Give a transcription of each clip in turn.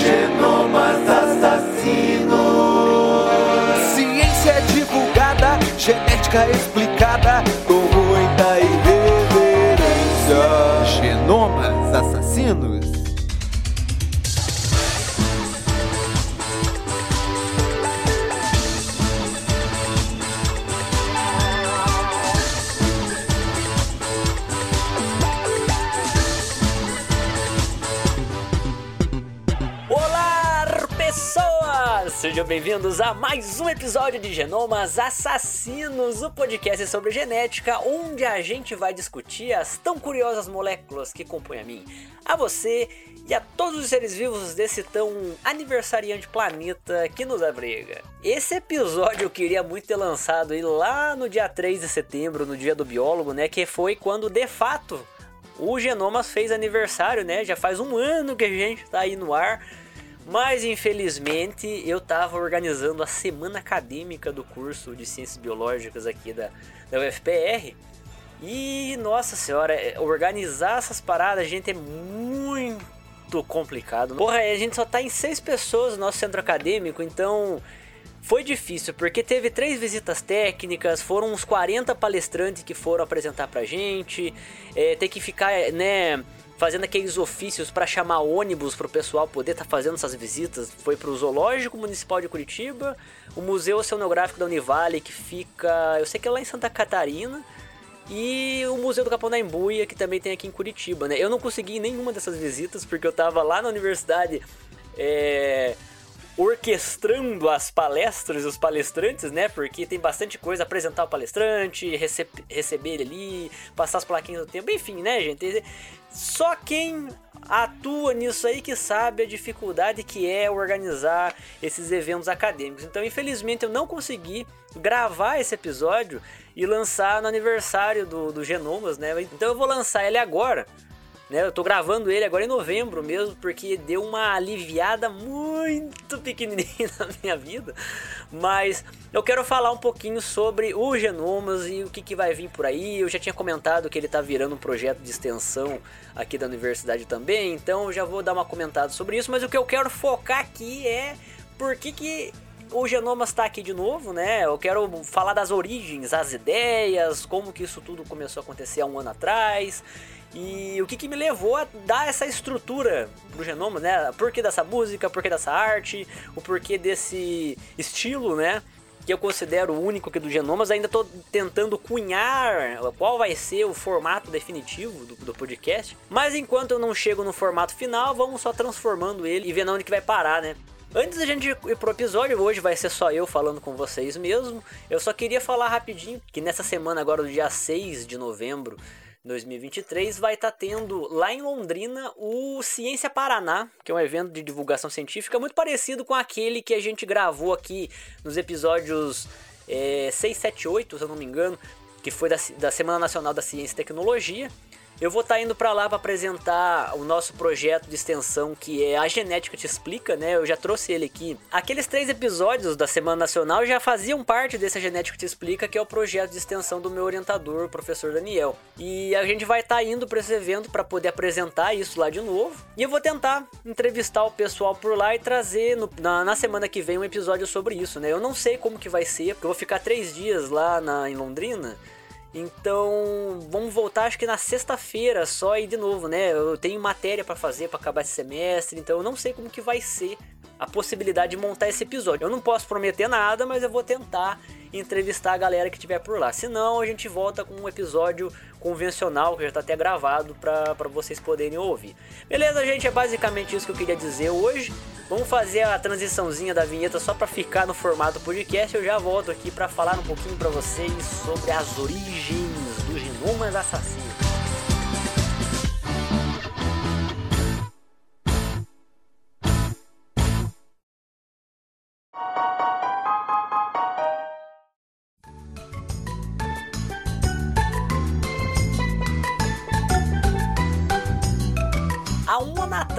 genomas assassinos. Ciência divulgada, genética explicada, Sejam bem-vindos a mais um episódio de Genomas Assassinos, o podcast sobre genética, onde a gente vai discutir as tão curiosas moléculas que compõem a mim, a você e a todos os seres vivos desse tão aniversariante planeta que nos abriga. Esse episódio eu queria muito ter lançado lá no dia 3 de setembro, no dia do biólogo, né? Que foi quando de fato o Genomas fez aniversário, né? Já faz um ano que a gente tá aí no ar. Mas infelizmente eu tava organizando a semana acadêmica do curso de Ciências Biológicas aqui da, da UFPR. E nossa senhora, é, organizar essas paradas, gente, é muito complicado. Porra, a gente só tá em seis pessoas no nosso centro acadêmico, então foi difícil, porque teve três visitas técnicas, foram uns 40 palestrantes que foram apresentar pra gente, é, ter que ficar, né, fazendo aqueles ofícios para chamar ônibus pro pessoal poder estar fazendo essas visitas. Foi pro Zoológico Municipal de Curitiba, o Museu Oceanográfico da Univale, que fica, eu sei que é lá em Santa Catarina, e o Museu do Capão da Embuia, que também tem aqui em Curitiba, né? Eu não consegui nenhuma dessas visitas, porque eu tava lá na universidade, é orquestrando as palestras e os palestrantes, né? Porque tem bastante coisa, apresentar o palestrante, rece receber ele ali, passar as plaquinhas do tempo, enfim, né, gente? Só quem atua nisso aí que sabe a dificuldade que é organizar esses eventos acadêmicos. Então, infelizmente, eu não consegui gravar esse episódio e lançar no aniversário do, do Genomas, né? Então eu vou lançar ele agora. Né, eu tô gravando ele agora em novembro mesmo, porque deu uma aliviada muito pequenininha na minha vida. Mas eu quero falar um pouquinho sobre o Genomas e o que, que vai vir por aí. Eu já tinha comentado que ele tá virando um projeto de extensão aqui da universidade também, então eu já vou dar uma comentada sobre isso. Mas o que eu quero focar aqui é por que, que o Genomas está aqui de novo, né? Eu quero falar das origens, as ideias, como que isso tudo começou a acontecer há um ano atrás. E o que, que me levou a dar essa estrutura pro Genoma, né? Por que dessa música, por que dessa arte, o porquê desse estilo, né? Que eu considero único aqui do Genomas. Ainda estou tentando cunhar qual vai ser o formato definitivo do, do, podcast. Mas enquanto eu não chego no formato final, vamos só transformando ele e vendo onde que vai parar, né? Antes da gente ir pro episódio, hoje vai ser só eu falando com vocês mesmo. Eu só queria falar rapidinho que nessa semana agora, do dia 6 de novembro, 2023 vai estar tá tendo lá em Londrina o Ciência Paraná, que é um evento de divulgação científica muito parecido com aquele que a gente gravou aqui nos episódios é, 6, 7, 8, se eu não me engano, que foi da, da Semana Nacional da Ciência e Tecnologia. Eu vou estar tá indo para lá para apresentar o nosso projeto de extensão que é A Genética Te Explica, né? Eu já trouxe ele aqui. Aqueles três episódios da Semana Nacional já faziam parte desse A Genética Te Explica, que é o projeto de extensão do meu orientador, o professor Daniel. E a gente vai estar tá indo para esse evento para poder apresentar isso lá de novo. E eu vou tentar entrevistar o pessoal por lá e trazer no, na, na, semana que vem um episódio sobre isso, né? Eu não sei como que vai ser, porque eu vou ficar três dias lá na, em Londrina. Então, vamos voltar acho que na sexta-feira só e de novo, né? Eu tenho matéria para fazer para acabar esse semestre, então eu não sei como que vai ser a possibilidade de montar esse episódio. Eu não posso prometer nada, mas eu vou tentar entrevistar a galera que estiver por lá. Senão, a gente volta com um episódio convencional, que já está até gravado para vocês poderem ouvir. Beleza, gente? É basicamente isso que eu queria dizer hoje. Vamos fazer a transiçãozinha da vinheta só para ficar no formato podcast. Eu já volto aqui para falar um pouquinho para vocês sobre as origens dos genomas assassinos.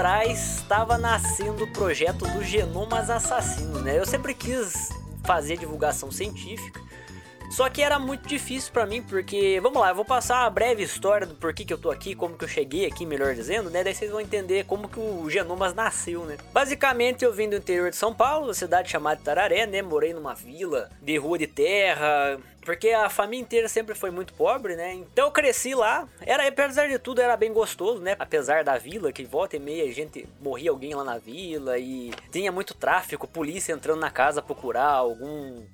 Atrás estava nascendo o projeto do Genomas Assassinos, né? Eu sempre quis fazer divulgação científica, Só que era muito difícil para mim, porque, vamos lá, eu vou passar uma breve história do porquê que eu tô aqui, como que eu cheguei aqui, melhor dizendo, né? Daí vocês vão entender como que o Genomas nasceu, né? Basicamente, eu vim do interior de São Paulo, cidade chamada Tararé, né? Morei numa vila de rua de terra, porque a família inteira sempre foi muito pobre, né? Então eu cresci lá. Era, apesar de tudo, era bem gostoso, né? Apesar da vila, que volta e meia a gente morria alguém lá na vila e tinha muito tráfico, polícia entrando na casa procurar algum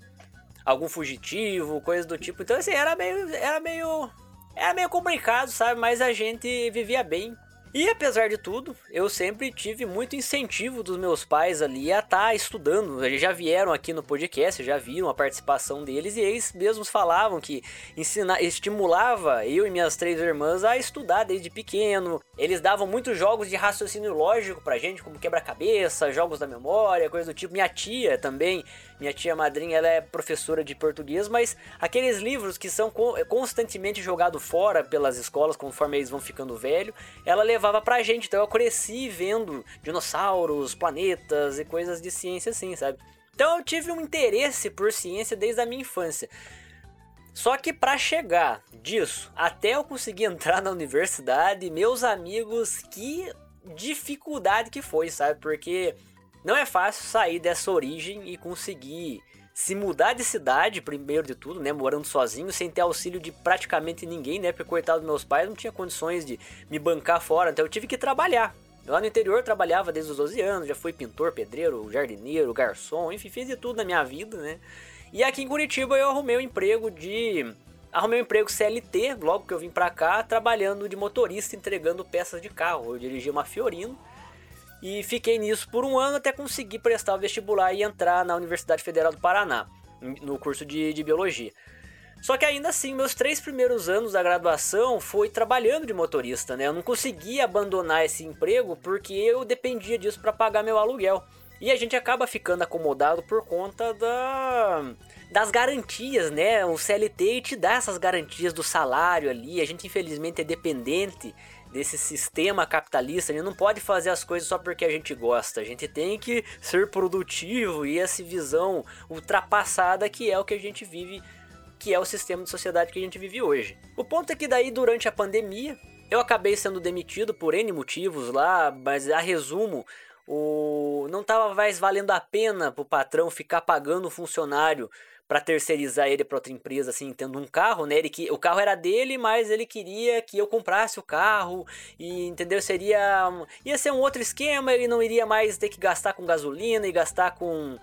algum fugitivo, coisa do tipo. Então assim, era meio era meio era meio complicado, sabe? Mas a gente vivia bem. E apesar de tudo, eu sempre tive muito incentivo dos meus pais ali a estar tá estudando. Eles já vieram aqui no podcast, já viram a participação deles e eles mesmos falavam que ensina, estimulava eu e minhas três irmãs a estudar desde pequeno. Eles davam muitos jogos de raciocínio lógico pra gente, como quebra-cabeça, jogos da memória, coisa do tipo. Minha tia também minha tia madrinha ela é professora de português, mas aqueles livros que são constantemente jogados fora pelas escolas conforme eles vão ficando velho, ela levava pra gente. Então eu cresci vendo dinossauros, planetas e coisas de ciência assim, sabe? Então eu tive um interesse por ciência desde a minha infância. Só que para chegar disso até eu conseguir entrar na universidade, meus amigos, que dificuldade que foi, sabe? Porque não é fácil sair dessa origem e conseguir se mudar de cidade, primeiro de tudo, né, morando sozinho, sem ter auxílio de praticamente ninguém, né, porque coitado dos meus pais não tinha condições de me bancar fora, então eu tive que trabalhar. Lá no interior trabalhava desde os 12 anos, já fui pintor, pedreiro, jardineiro, garçom, enfim, fiz de tudo na minha vida, né? E aqui em Curitiba eu arrumei um emprego de arrumei um emprego CLT, logo que eu vim pra cá, trabalhando de motorista, entregando peças de carro. Eu dirigia uma Fiorino e fiquei nisso por um ano até conseguir prestar o vestibular e entrar na Universidade Federal do Paraná, no curso de, de Biologia. Só que ainda assim, meus três primeiros anos da graduação foi trabalhando de motorista, né? Eu não conseguia abandonar esse emprego porque eu dependia disso para pagar meu aluguel. E a gente acaba ficando acomodado por conta da, das garantias, né? O CLT te dá essas garantias do salário ali. A gente infelizmente é dependente desse sistema capitalista, a gente não pode fazer as coisas só porque a gente gosta. A gente tem que ser produtivo e essa visão ultrapassada que é o que a gente vive, que é o sistema de sociedade que a gente vive hoje. O ponto é que daí durante a pandemia eu acabei sendo demitido por N motivos lá, mas a resumo, o não estava mais valendo a pena para o patrão ficar pagando o funcionário para terceirizar ele para outra empresa, assim, tendo um carro, né? Ele que o carro era dele, mas ele queria que eu comprasse o carro e entendeu? Seria ia ser um outro esquema, ele não iria mais ter que gastar com gasolina e gastar com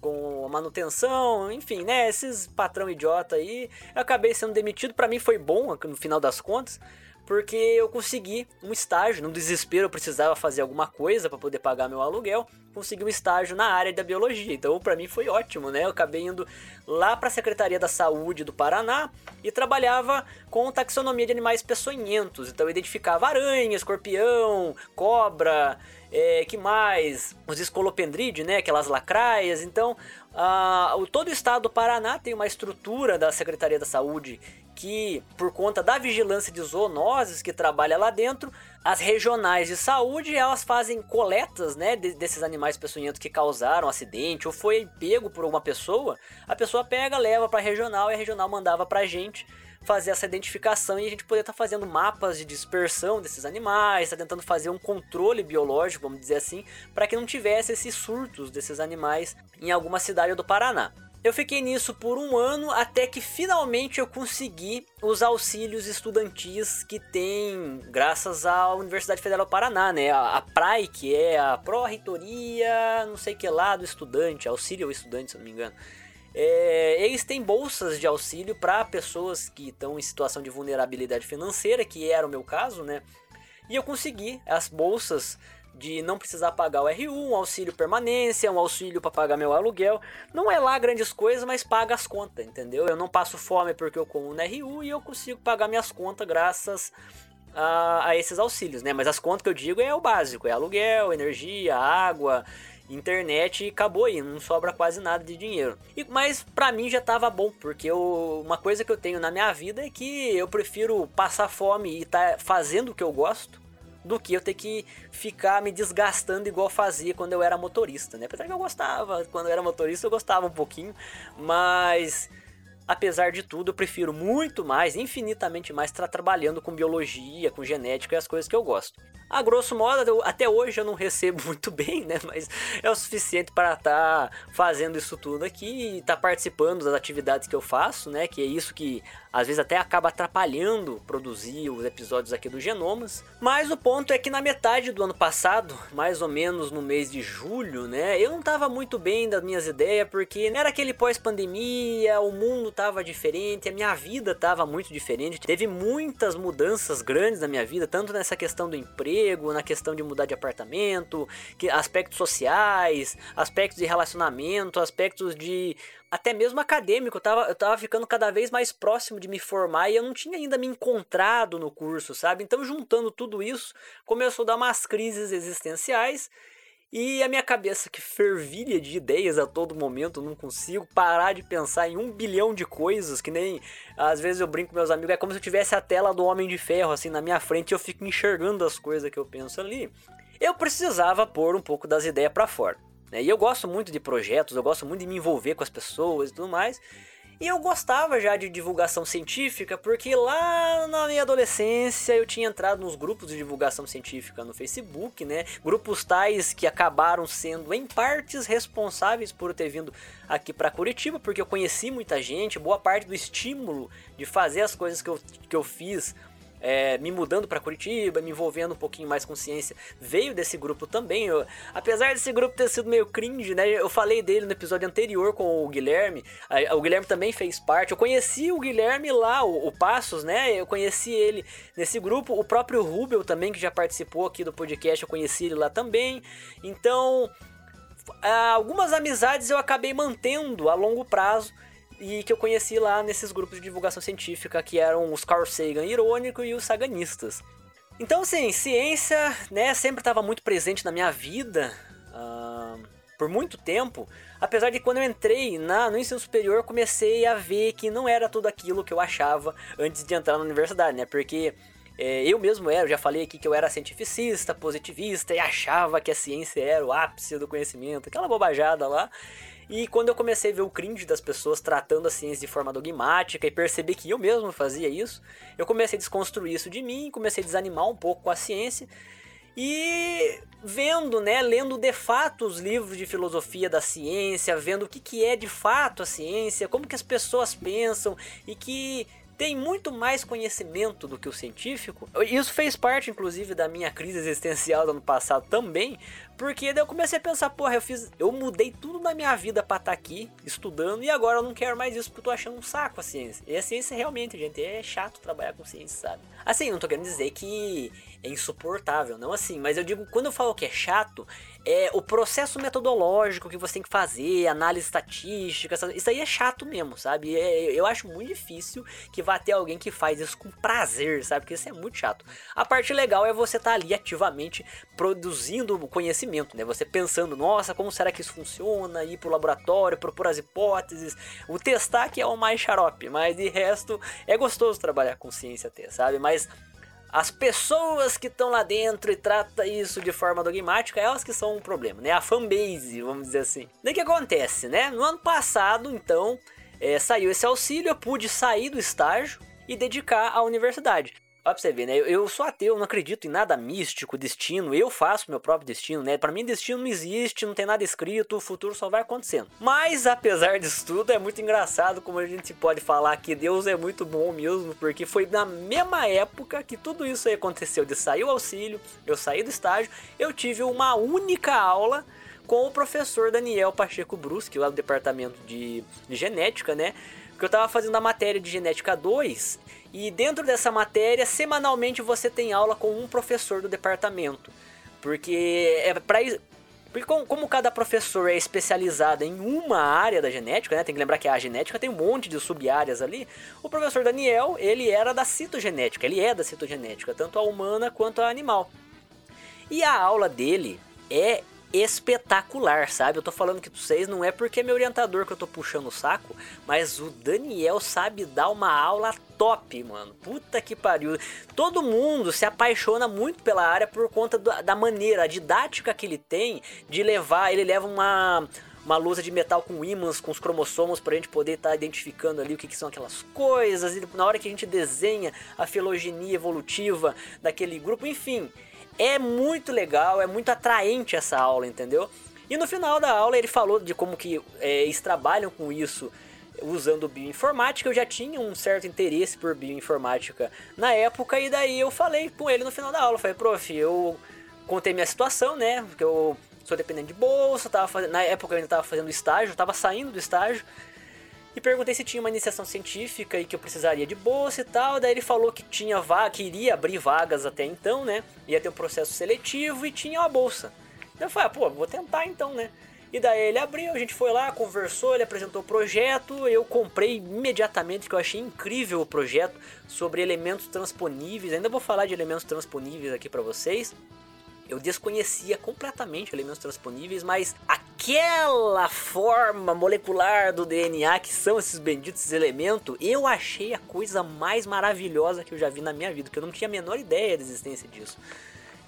com manutenção, enfim, né? Esses patrão idiota aí, eu acabei sendo demitido, para mim foi bom no final das contas porque eu consegui um estágio. No desespero, eu precisava fazer alguma coisa para poder pagar meu aluguel. Consegui um estágio na área da biologia. Então, para mim foi ótimo, né? Eu acabei indo lá para a Secretaria da Saúde do Paraná e trabalhava com taxonomia de animais peçonhentos. Então, eu identificava aranha, escorpião, cobra, é, que mais? Os escolopendrídeos, né? Aquelas lacraias. Então, uh, todo o estado do Paraná tem uma estrutura da Secretaria da Saúde que, por conta da vigilância de zoonoses que trabalha lá dentro, as regionais de saúde elas fazem coletas né, desses animais peçonhentos que causaram acidente ou foi pego por uma pessoa. A pessoa pega, leva para a regional e a regional mandava para a gente fazer essa identificação e a gente poder estar tá fazendo mapas de dispersão desses animais, tá tentando fazer um controle biológico, vamos dizer assim, para que não tivesse esses surtos desses animais em alguma cidade do Paraná. Eu fiquei nisso por um ano até que finalmente eu consegui os auxílios estudantis que tem graças à Universidade Federal do Paraná, né? A, PRAE, que é a Pró-Reitoria, não sei que lá do estudante, auxílio ao estudante, se não me engano. É, eles têm bolsas de auxílio para pessoas que estão em situação de vulnerabilidade financeira, que era o meu caso, né? E eu consegui as bolsas de não precisar pagar o RU, um auxílio permanência, um auxílio para pagar meu aluguel. Não é lá grandes coisas, mas paga as contas, entendeu? Eu não passo fome porque eu como no RU e eu consigo pagar minhas contas graças a, a esses auxílios, né? Mas as contas que eu digo é o básico, é aluguel, energia, água, internet e acabou aí, não sobra quase nada de dinheiro. E, mas para mim já tava bom, porque eu, uma coisa que eu tenho na minha vida é que eu prefiro passar fome e estar tá fazendo o que eu gosto do que eu ter que ficar me desgastando igual fazia quando eu era motorista, né? Apesar que eu gostava, quando eu era motorista eu gostava um pouquinho, mas apesar de tudo, eu prefiro muito mais, infinitamente mais, estar trabalhando com biologia, com genética e as coisas que eu gosto. A grosso modo, até hoje eu não recebo muito bem, né? Mas é o suficiente para estar tá fazendo isso tudo aqui e estar tá participando das atividades que eu faço, né? Que é isso que às vezes até acaba atrapalhando produzir os episódios aqui do Genomas. Mas o ponto é que na metade do ano passado, mais ou menos no mês de julho, né? Eu não estava muito bem das minhas ideias, porque era aquele pós-pandemia, o mundo estava diferente, a minha vida estava muito diferente. Teve muitas mudanças grandes na minha vida, tanto nessa questão do emprego emprego, na questão de mudar de apartamento, que, aspectos sociais, aspectos de relacionamento, aspectos de até mesmo acadêmico. Eu tava, eu tava ficando cada vez mais próximo de me formar e eu não tinha ainda me encontrado no curso, sabe? Então, juntando tudo isso, começou a dar umas crises existenciais e a minha cabeça que fervilha de ideias a todo momento, não consigo parar de pensar em um bilhão de coisas, que nem às vezes eu brinco com meus amigos, é como se eu tivesse a tela do Homem de Ferro assim na minha frente e eu fico enxergando as coisas que eu penso ali. Eu precisava pôr um pouco das ideias para fora. Né? E eu gosto muito de projetos, eu gosto muito de me envolver com as pessoas e tudo mais. E eu gostava já de divulgação científica, porque lá na minha adolescência eu tinha entrado nos grupos de divulgação científica no Facebook, né? Grupos tais que acabaram sendo em partes responsáveis por eu ter vindo aqui para Curitiba, porque eu conheci muita gente, boa parte do estímulo de fazer as coisas que eu, que eu fiz é, me mudando para Curitiba, me envolvendo um pouquinho mais com ciência, veio desse grupo também. Eu, apesar desse grupo ter sido meio cringe, né? Eu falei dele no episódio anterior com o Guilherme. o Guilherme também fez parte. Eu conheci o Guilherme lá, o, o, Passos, né? Eu conheci ele nesse grupo. O próprio Rubel também, que já participou aqui do podcast, eu conheci ele lá também. Então, algumas amizades eu acabei mantendo a longo prazo e que eu conheci lá nesses grupos de divulgação científica que eram os Carl Sagan irônico e os Saganistas. Então, assim, ciência, né, sempre estava muito presente na minha vida uh, por muito tempo. Apesar de quando eu entrei na, no ensino superior, comecei a ver que não era tudo aquilo que eu achava antes de entrar na universidade, né? Porque é, eu mesmo era, eu já falei aqui que eu era cientificista, positivista e achava que a ciência era o ápice do conhecimento, aquela bobajada lá. E quando eu comecei a ver o cringe das pessoas tratando a ciência de forma dogmática e perceber que eu mesmo fazia isso, eu comecei a desconstruir isso de mim, comecei a desanimar um pouco com a ciência. E vendo, né, lendo de fato os livros de filosofia da ciência, vendo o que, que é de fato a ciência, como que as pessoas pensam e que tem muito mais conhecimento do que o científico. Isso fez parte, inclusive, da minha crise existencial do ano passado também, porque daí eu comecei a pensar, porra, eu fiz. Eu mudei tudo na minha vida pra estar tá aqui, estudando, e agora eu não quero mais isso porque eu tô achando um saco a ciência. E a ciência realmente, gente, é chato trabalhar com ciência, sabe? Assim, não tô querendo dizer que é insuportável, não assim, mas eu digo, quando eu falo que é chato, é o processo metodológico que você tem que fazer, análise estatística, isso aí é chato mesmo, sabe? É, eu acho muito difícil que vá ter alguém que faz isso com prazer, sabe? Porque isso é muito chato. A parte legal é você estar tá ali ativamente produzindo conhecimento, né? Você pensando, nossa, como será que isso funciona? Ir pro laboratório, propor as hipóteses, o testar que é o mais xarope, mas de resto é gostoso trabalhar com ciência até, sabe? Mas as pessoas que estão lá dentro e trata isso de forma dogmática, elas que são um problema, né? A fanbase, vamos dizer assim. Daí que acontece, né? No ano passado, então, é, saiu esse auxílio, eu pude sair do estágio e dedicar à universidade. Olha pra você ver, né? Eu sou ateu, não acredito em nada místico, destino. Eu faço meu próprio destino, né? Para mim, destino não existe, não tem nada escrito, o futuro só vai acontecendo. Mas, apesar disso tudo, é muito engraçado como a gente pode falar que Deus é muito bom mesmo, porque foi na mesma época que tudo isso aí aconteceu. De sair o auxílio, eu saí do estágio, eu tive uma única aula com o professor Daniel Pacheco Brusque, lá do departamento de, de genética, né? Porque eu tava fazendo a matéria de genética 2 e dentro dessa matéria, semanalmente você tem aula com um professor do departamento. Porque é para porque como, cada professor é especializado em uma área da genética, né? Tem que lembrar que a genética tem um monte de sub-áreas ali. O professor Daniel, ele era da citogenética, ele é da citogenética, tanto a humana quanto a animal. E a aula dele é espetacular, sabe? Eu tô falando que vocês não é porque é meu orientador que eu tô puxando o saco, mas o Daniel sabe dar uma aula top, mano. Puta que pariu. Todo mundo se apaixona muito pela área por conta da maneira, a didática que ele tem de levar, ele leva uma uma lousa de metal com ímãs, com os cromossomos, pra gente poder estar tá identificando ali o que, que, são aquelas coisas, e na hora que a gente desenha a filogenia evolutiva daquele grupo, enfim. É muito legal, é muito atraente essa aula, entendeu? E no final da aula ele falou de como que é, eles trabalham com isso usando bioinformática. Eu já tinha um certo interesse por bioinformática na época, e daí eu falei com ele no final da aula. Falei, prof, eu contei minha situação, né? Porque eu sou dependente de bolsa, tava fazendo, na época eu ainda estava fazendo estágio, estava saindo do estágio. E perguntei se tinha uma iniciação científica e que eu precisaria de bolsa e tal. Daí ele falou que tinha vaga, que iria abrir vagas até então, né? Ia ter um processo seletivo e tinha uma bolsa. Eu falei, ah, pô, vou tentar então, né? E daí ele abriu, a gente foi lá, conversou, ele apresentou o projeto, eu comprei imediatamente, que eu achei incrível o projeto sobre elementos transponíveis. Ainda vou falar de elementos transponíveis aqui para vocês. Eu desconhecia completamente elementos transponíveis, mas aquela forma molecular do DNA que são esses benditos elementos, eu achei a coisa mais maravilhosa que eu já vi na minha vida, que eu não tinha a menor ideia da existência disso.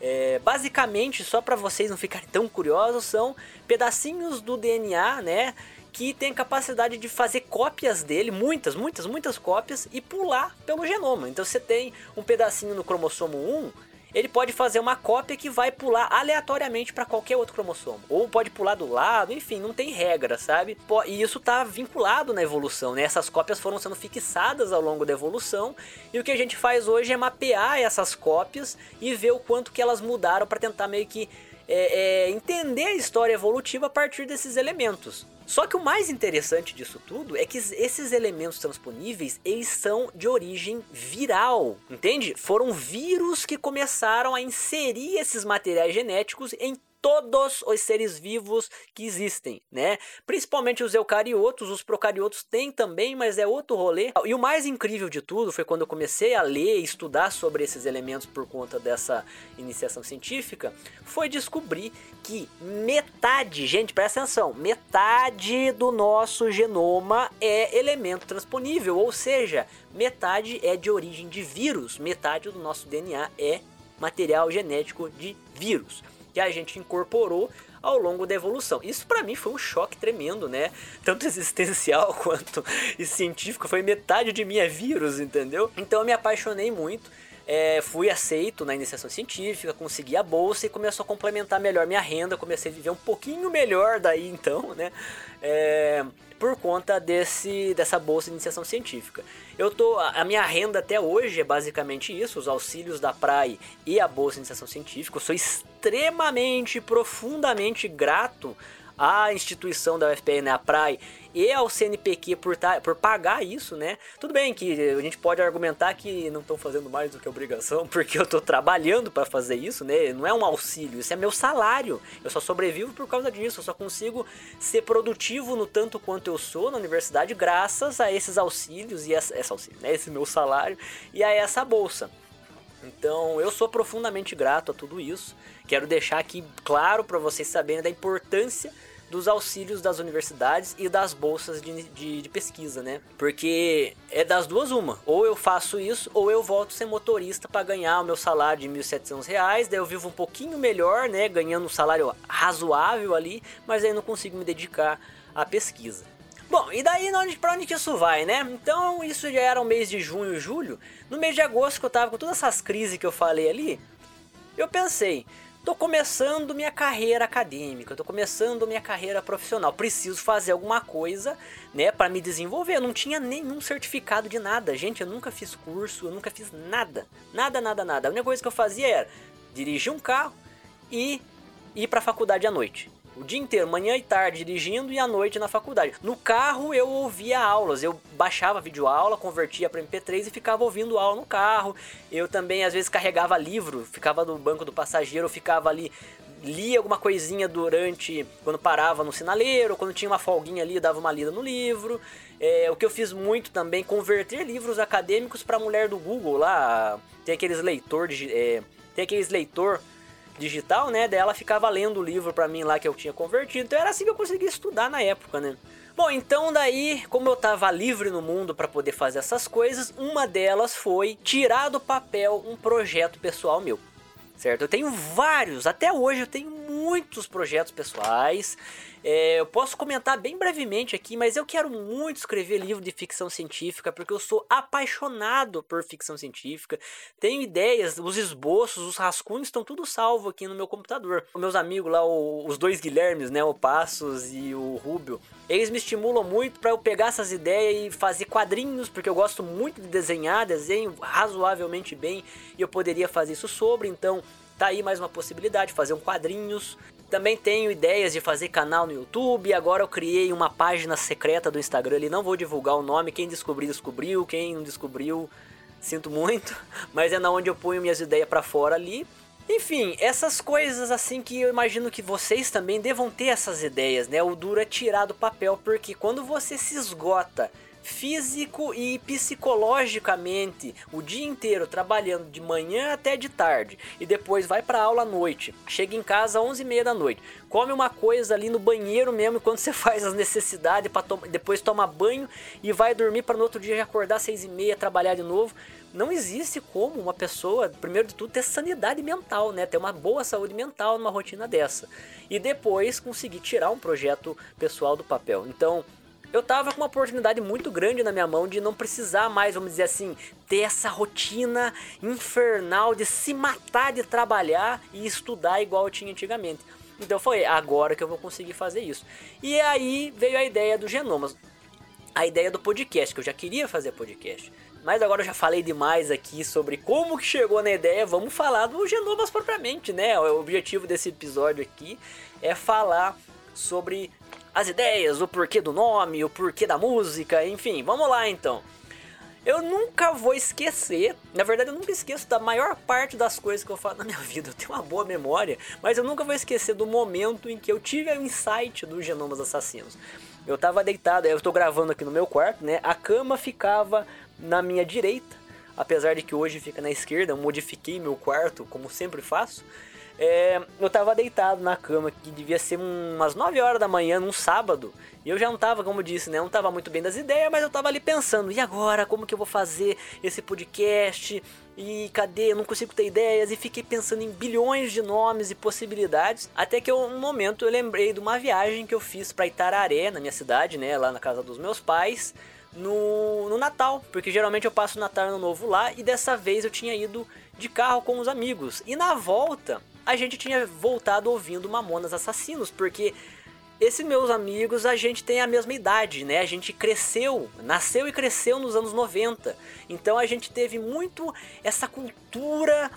É, basicamente, só para vocês não ficarem tão curiosos, são pedacinhos do DNA, né? Que tem capacidade de fazer cópias dele, muitas, muitas, muitas cópias, e pular pelo genoma. Então você tem um pedacinho no cromossomo 1 ele pode fazer uma cópia que vai pular aleatoriamente para qualquer outro cromossomo. Ou pode pular do lado, enfim, não tem regra, sabe? E isso está vinculado na evolução, né? Essas cópias foram sendo fixadas ao longo da evolução. E o que a gente faz hoje é mapear essas cópias e ver o quanto que elas mudaram para tentar meio que é, é, entender a história evolutiva a partir desses elementos. Só que o mais interessante disso tudo é que esses elementos transponíveis, eles são de origem viral, entende? Foram vírus que começaram a inserir esses materiais genéticos em todos os seres vivos que existem, né? Principalmente os eucariotos, os procariotos têm também, mas é outro rolê. E o mais incrível de tudo foi quando eu comecei a ler e estudar sobre esses elementos por conta dessa iniciação científica, foi descobrir que metade, gente, presta atenção, metade do nosso genoma é elemento transponível, ou seja, metade é de origem de vírus, metade do nosso DNA é material genético de vírus que a gente incorporou ao longo da evolução. Isso para mim foi um choque tremendo, né? Tanto existencial quanto científico, foi metade de minha vírus, entendeu? Então eu me apaixonei muito. É, fui aceito na iniciação científica, consegui a bolsa e começou a complementar melhor minha renda, comecei a viver um pouquinho melhor daí então, né? É, por conta desse dessa bolsa de iniciação científica. Eu tô a minha renda até hoje é basicamente isso, os auxílios da praia e a bolsa de iniciação científica. Eu sou extremamente profundamente grato à instituição da UFPR, né, a PRAE, e ao CNPq por, tá, por pagar isso, né? Tudo bem que a gente pode argumentar que não estão fazendo mais do que obrigação, porque eu estou trabalhando para fazer isso, né? Não é um auxílio, isso é meu salário. Eu só sobrevivo por causa disso, eu só consigo ser produtivo no tanto quanto eu sou na universidade graças a esses auxílios e essa, essa auxílio, né? esse meu salário e a essa bolsa. Então, eu sou profundamente grato a tudo isso. Quero deixar aqui claro para vocês saberem da importância dos auxílios das universidades e das bolsas de, de, de, pesquisa, né? Porque é das duas uma. Ou eu faço isso, ou eu volto ser motorista para ganhar o meu salário de 1.700 reais, daí eu vivo um pouquinho melhor, né? Ganhando um salário razoável ali, mas aí não consigo me dedicar à pesquisa. Bom, e daí onde, pra onde que isso vai, né? Então, isso já era o mês de junho e julho. No mês de agosto, que eu tava com todas essas crises que eu falei ali, eu pensei, Tô começando minha carreira acadêmica, tô começando minha carreira profissional. Preciso fazer alguma coisa, né, para me desenvolver. Eu não tinha nenhum certificado de nada, gente. Eu nunca fiz curso, eu nunca fiz nada, nada, nada, nada. A única coisa que eu fazia era dirigir um carro e ir para a faculdade à noite. O dia inteiro, manhã e tarde dirigindo e à noite na faculdade. No carro eu ouvia aulas, eu baixava vídeo aula, convertia para MP3 e ficava ouvindo aula no carro. Eu também às vezes carregava livro, ficava no banco do passageiro, ficava ali lia alguma coisinha durante quando parava no sinaleiro, quando tinha uma folguinha ali, dava uma lida no livro. É, o que eu fiz muito também, converter livros acadêmicos para mulher do Google lá. Tem aqueles leitor de, é, tem aqueles leitor digital, né? Daí ela ficava lendo o livro para mim lá que eu tinha convertido. Então era assim que eu conseguia estudar na época, né? Bom, então daí, como eu tava livre no mundo para poder fazer essas coisas, uma delas foi tirar do papel um projeto pessoal meu. Certo? Eu tenho vários, até hoje eu tenho muitos projetos pessoais. É, eu posso comentar bem brevemente aqui, mas eu quero muito escrever livro de ficção científica porque eu sou apaixonado por ficção científica. Tenho ideias, os esboços, os rascunhos estão tudo salvo aqui no meu computador. Meus amigos lá, os dois Guilhermes, né, o Passos e o Rubio, eles me estimulam muito para eu pegar essas ideias e fazer quadrinhos, porque eu gosto muito de desenhar, desenho razoavelmente bem e eu poderia fazer isso sobre, então tá aí mais uma possibilidade, fazer um quadrinhos. Também tenho ideias de fazer canal no YouTube. Agora eu criei uma página secreta do Instagram ali. Não vou divulgar o nome. Quem descobrir, descobriu. Quem não descobriu, sinto muito. Mas é na onde eu ponho minhas ideias para fora ali. Enfim, essas coisas assim que eu imagino que vocês também devam ter essas ideias, né? O duro é tirar do papel, porque quando você se esgota físico e psicologicamente o dia inteiro trabalhando de manhã até de tarde e depois vai para aula à noite, chega em casa às 11 e meia da noite, come uma coisa ali no banheiro mesmo enquanto você faz as necessidades, para to depois toma banho e vai dormir para no outro dia acordar às 6 e meia, trabalhar de novo. Não existe como uma pessoa, primeiro de tudo, ter sanidade mental, né? Ter uma boa saúde mental numa rotina dessa. E depois conseguir tirar um projeto pessoal do papel. Então, eu tava com uma oportunidade muito grande na minha mão de não precisar mais, vamos dizer assim, ter essa rotina infernal de se matar de trabalhar e estudar igual eu tinha antigamente. Então foi agora que eu vou conseguir fazer isso. E aí veio a ideia do Genomas, a ideia do podcast, que eu já queria fazer podcast. Mas agora eu já falei demais aqui sobre como que chegou na ideia, vamos falar do Genomas propriamente, né? O objetivo desse episódio aqui é falar sobre as ideias, o porquê do nome, o porquê da música, enfim, vamos lá então. Eu nunca vou esquecer, na verdade eu nunca esqueço da maior parte das coisas que eu faço na minha vida. Eu tenho uma boa memória, mas eu nunca vou esquecer do momento em que eu tive o insight dos genomas assassinos. Eu tava deitado, eu tô gravando aqui no meu quarto, né? A cama ficava na minha direita, apesar de que hoje fica na esquerda, eu modifiquei meu quarto, como sempre faço. É, eu tava deitado na cama, que devia ser umas 9 horas da manhã, num sábado. E eu já não tava, como disse, né? Não tava muito bem das ideias, mas eu tava ali pensando, e agora? Como que eu vou fazer esse podcast? E cadê? Eu não consigo ter ideias. E fiquei pensando em bilhões de nomes e possibilidades. Até que eu, um momento eu lembrei de uma viagem que eu fiz para Itararé, na minha cidade, né? Lá na casa dos meus pais. No, no Natal, porque geralmente eu passo o Natal no Novo lá e dessa vez eu tinha ido de carro com os amigos. E na volta a gente tinha voltado ouvindo Mamonas Assassinos, porque esses meus amigos, a gente tem a mesma idade, né? A gente cresceu, nasceu e cresceu nos anos 90. Então a gente teve muito essa cultura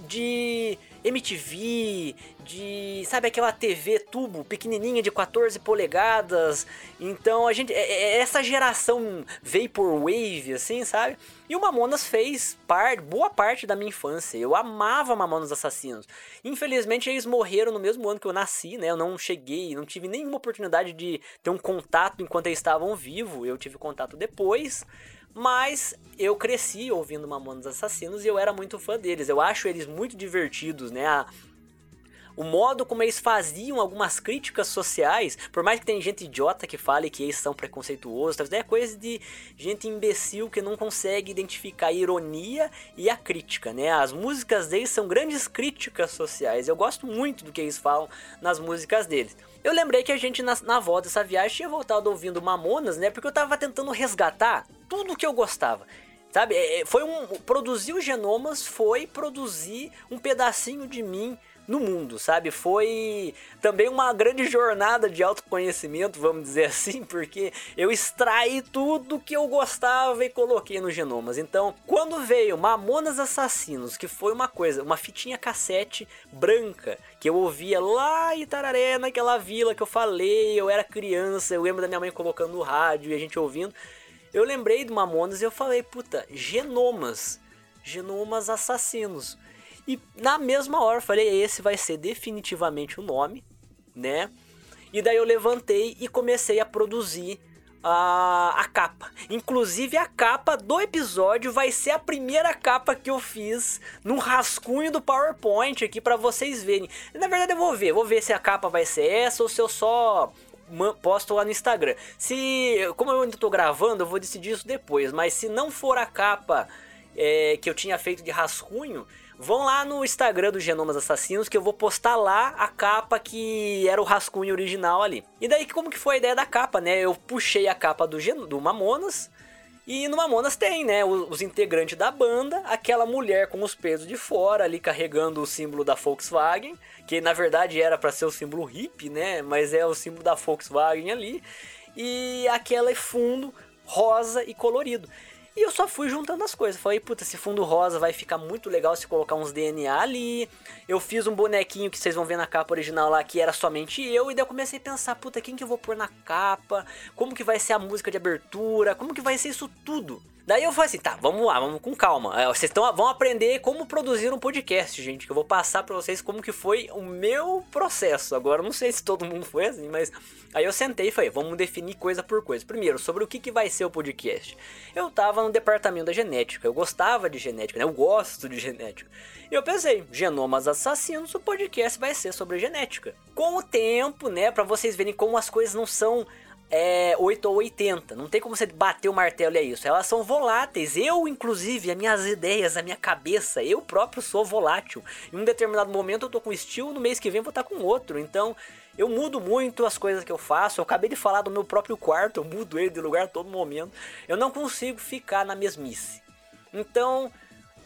de MTV, de sabe aquela TV tubo pequenininha de 14 polegadas. Então a gente é, é, essa geração vaporwave assim, sabe? E o Mamonas fez par, boa parte da minha infância. Eu amava Mamonas Assassinos. Infelizmente eles morreram no mesmo ano que eu nasci, né? Eu não cheguei, não tive nenhuma oportunidade de ter um contato enquanto eles estavam vivos. Eu tive contato depois. Mas eu cresci ouvindo Mamonas Assassinos e eu era muito fã deles. Eu acho eles muito divertidos, né? A, o modo como eles faziam algumas críticas sociais, por mais que tem gente idiota que fale que eles são preconceituosos, é coisa de gente imbecil que não consegue identificar a ironia e a crítica, né? As músicas deles são grandes críticas sociais. Eu gosto muito do que eles falam nas músicas deles. Eu lembrei que a gente na, na volta dessa viagem tinha voltado ouvindo Mamonas, né? Porque eu tava tentando resgatar tudo que eu gostava. Sabe, é, é, foi um. Produzir os genomas foi produzir um pedacinho de mim no mundo, sabe? Foi também uma grande jornada de autoconhecimento, vamos dizer assim, porque eu extraí tudo que eu gostava e coloquei nos genomas. Então, quando veio Mamonas Assassinos, que foi uma coisa, uma fitinha cassete branca, que eu ouvia lá em Tararé, naquela vila que eu falei, eu era criança, eu lembro da minha mãe colocando no rádio e a gente ouvindo. Eu lembrei do Mamonas e eu falei, puta, genomas, genomas assassinos. E na mesma hora eu falei, esse vai ser definitivamente o nome, né? E daí eu levantei e comecei a produzir a, a capa. Inclusive a capa do episódio vai ser a primeira capa que eu fiz num rascunho do PowerPoint aqui para vocês verem. Na verdade eu vou ver, vou ver se a capa vai ser essa ou se eu só posto lá no Instagram. Se, como eu ainda tô gravando, eu vou decidir isso depois, mas se não for a capa é, que eu tinha feito de rascunho, Vão lá no Instagram do Genomas Assassinos que eu vou postar lá a capa que era o rascunho original ali. E daí como que foi a ideia da capa, né? Eu puxei a capa do, Gen do Mamonas e no Mamonas tem, né, os, integrantes da banda, aquela mulher com os pesos de fora ali carregando o símbolo da Volkswagen, que na verdade era para ser o símbolo hippie, né, mas é o símbolo da Volkswagen ali, e aquela fundo rosa e colorido. E eu só fui juntando as coisas. Falei, puta, esse fundo rosa vai ficar muito legal se colocar uns DNA ali. Eu fiz um bonequinho que vocês vão ver na capa original lá, que era somente eu. E daí eu comecei a pensar, puta, quem que eu vou pôr na capa? Como que vai ser a música de abertura? Como que vai ser isso tudo? Daí eu falei assim, tá, vamos lá, vamos com calma. É, vocês tão, vão aprender como produzir um podcast, gente. Que eu vou passar pra vocês como que foi o meu processo. Agora, não sei se todo mundo foi assim, mas... Aí eu sentei e falei, vamos definir coisa por coisa. Primeiro, sobre o que, que vai ser o podcast. Eu tava no departamento da genética, eu gostava de genética, né? Eu gosto de genética. E eu pensei, Genomas Assassinos, o podcast vai ser sobre genética. Com o tempo, né, para vocês verem como as coisas não são é 8 ou 80. Não tem como você bater o martelo e é isso. Elas são voláteis. Eu, inclusive, as minhas ideias, a minha cabeça, eu próprio sou volátil. Em um determinado momento eu tô com um estilo, no mês que vem vou estar com outro. Então, eu mudo muito as coisas que eu faço. Eu acabei de falar do meu próprio quarto, eu mudo ele de lugar todo momento. Eu não consigo ficar na mesmice. Então,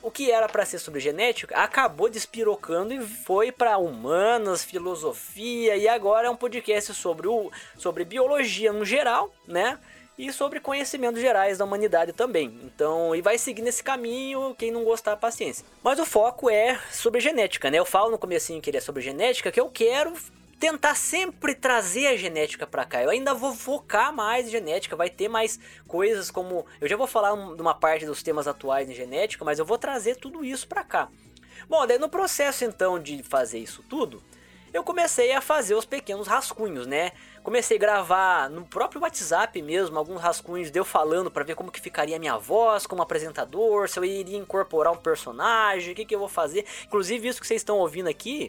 o que era para ser sobre genética acabou despirocando e foi para humanas, filosofia e agora é um podcast sobre, o, sobre biologia no geral, né? E sobre conhecimentos gerais da humanidade também. Então, e vai seguir nesse caminho, quem não gostar, paciência. Mas o foco é sobre genética, né? Eu falo no comecinho que ele é sobre genética, que eu quero tentar sempre trazer a genética para cá. Eu ainda vou focar mais em genética, vai ter mais coisas como eu já vou falar de uma parte dos temas atuais em genética, mas eu vou trazer tudo isso para cá. Bom, daí no processo então de fazer isso tudo, eu comecei a fazer os pequenos rascunhos, né? Comecei a gravar no próprio WhatsApp mesmo, alguns rascunhos de eu falando para ver como que ficaria a minha voz como apresentador, se eu iria incorporar um personagem, o que, que eu vou fazer. Inclusive isso que vocês estão ouvindo aqui,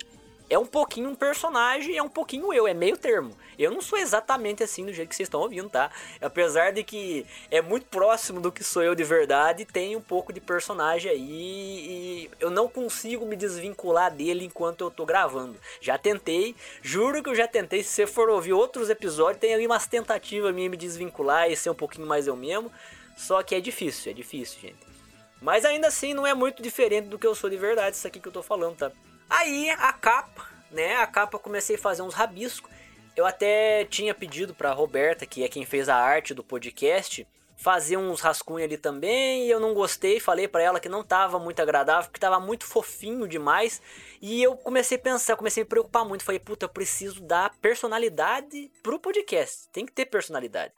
é um pouquinho um personagem e é um pouquinho eu, é meio termo. Eu não sou exatamente assim do jeito que vocês estão ouvindo, tá? Apesar de que é muito próximo do que sou eu de verdade, tem um pouco de personagem aí e eu não consigo me desvincular dele enquanto eu tô gravando. Já tentei, juro que eu já tentei. Se você for ouvir outros episódios, tem ali umas tentativas minha me desvincular e ser um pouquinho mais eu mesmo. Só que é difícil, é difícil, gente. Mas ainda assim não é muito diferente do que eu sou de verdade, isso aqui que eu tô falando, tá? Aí a capa, né? A capa comecei a fazer uns rabiscos. Eu até tinha pedido para Roberta, que é quem fez a arte do podcast, fazer uns rascunhos ali também, e eu não gostei, falei para ela que não tava muito agradável, que tava muito fofinho demais, e eu comecei a pensar, comecei a me preocupar muito, falei, puta, eu preciso dar personalidade pro podcast, tem que ter personalidade.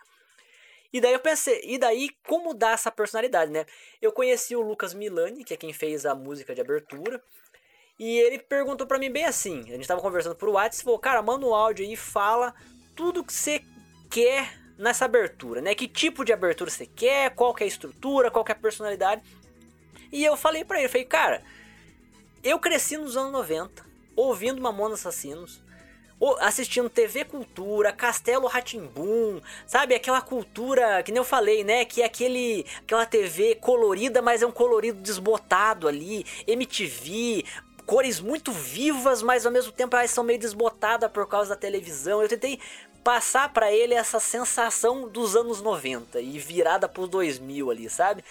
E daí eu pensei, e daí como dar essa personalidade, né? Eu conheci o Lucas Milani, que é quem fez a música de abertura, e ele perguntou para mim bem assim: a gente tava conversando por WhatsApp, falou, cara, manda um áudio aí e fala tudo que você quer nessa abertura, né? Que tipo de abertura você quer, qual que é a estrutura, qual que é a personalidade. E eu falei para ele, falei, cara, eu cresci nos anos 90, ouvindo Mamonas Assassinos, assistindo TV Cultura, Castelo Ratimbum, sabe? Aquela cultura que nem eu falei, né? Que é aquele, aquela TV colorida, mas é um colorido desbotado ali, MTV, cores muito vivas, mas ao mesmo tempo elas são meio desbotadas por causa da televisão. Eu tentei passar para ele essa sensação dos anos 90 e virada pro 2000 ali, sabe?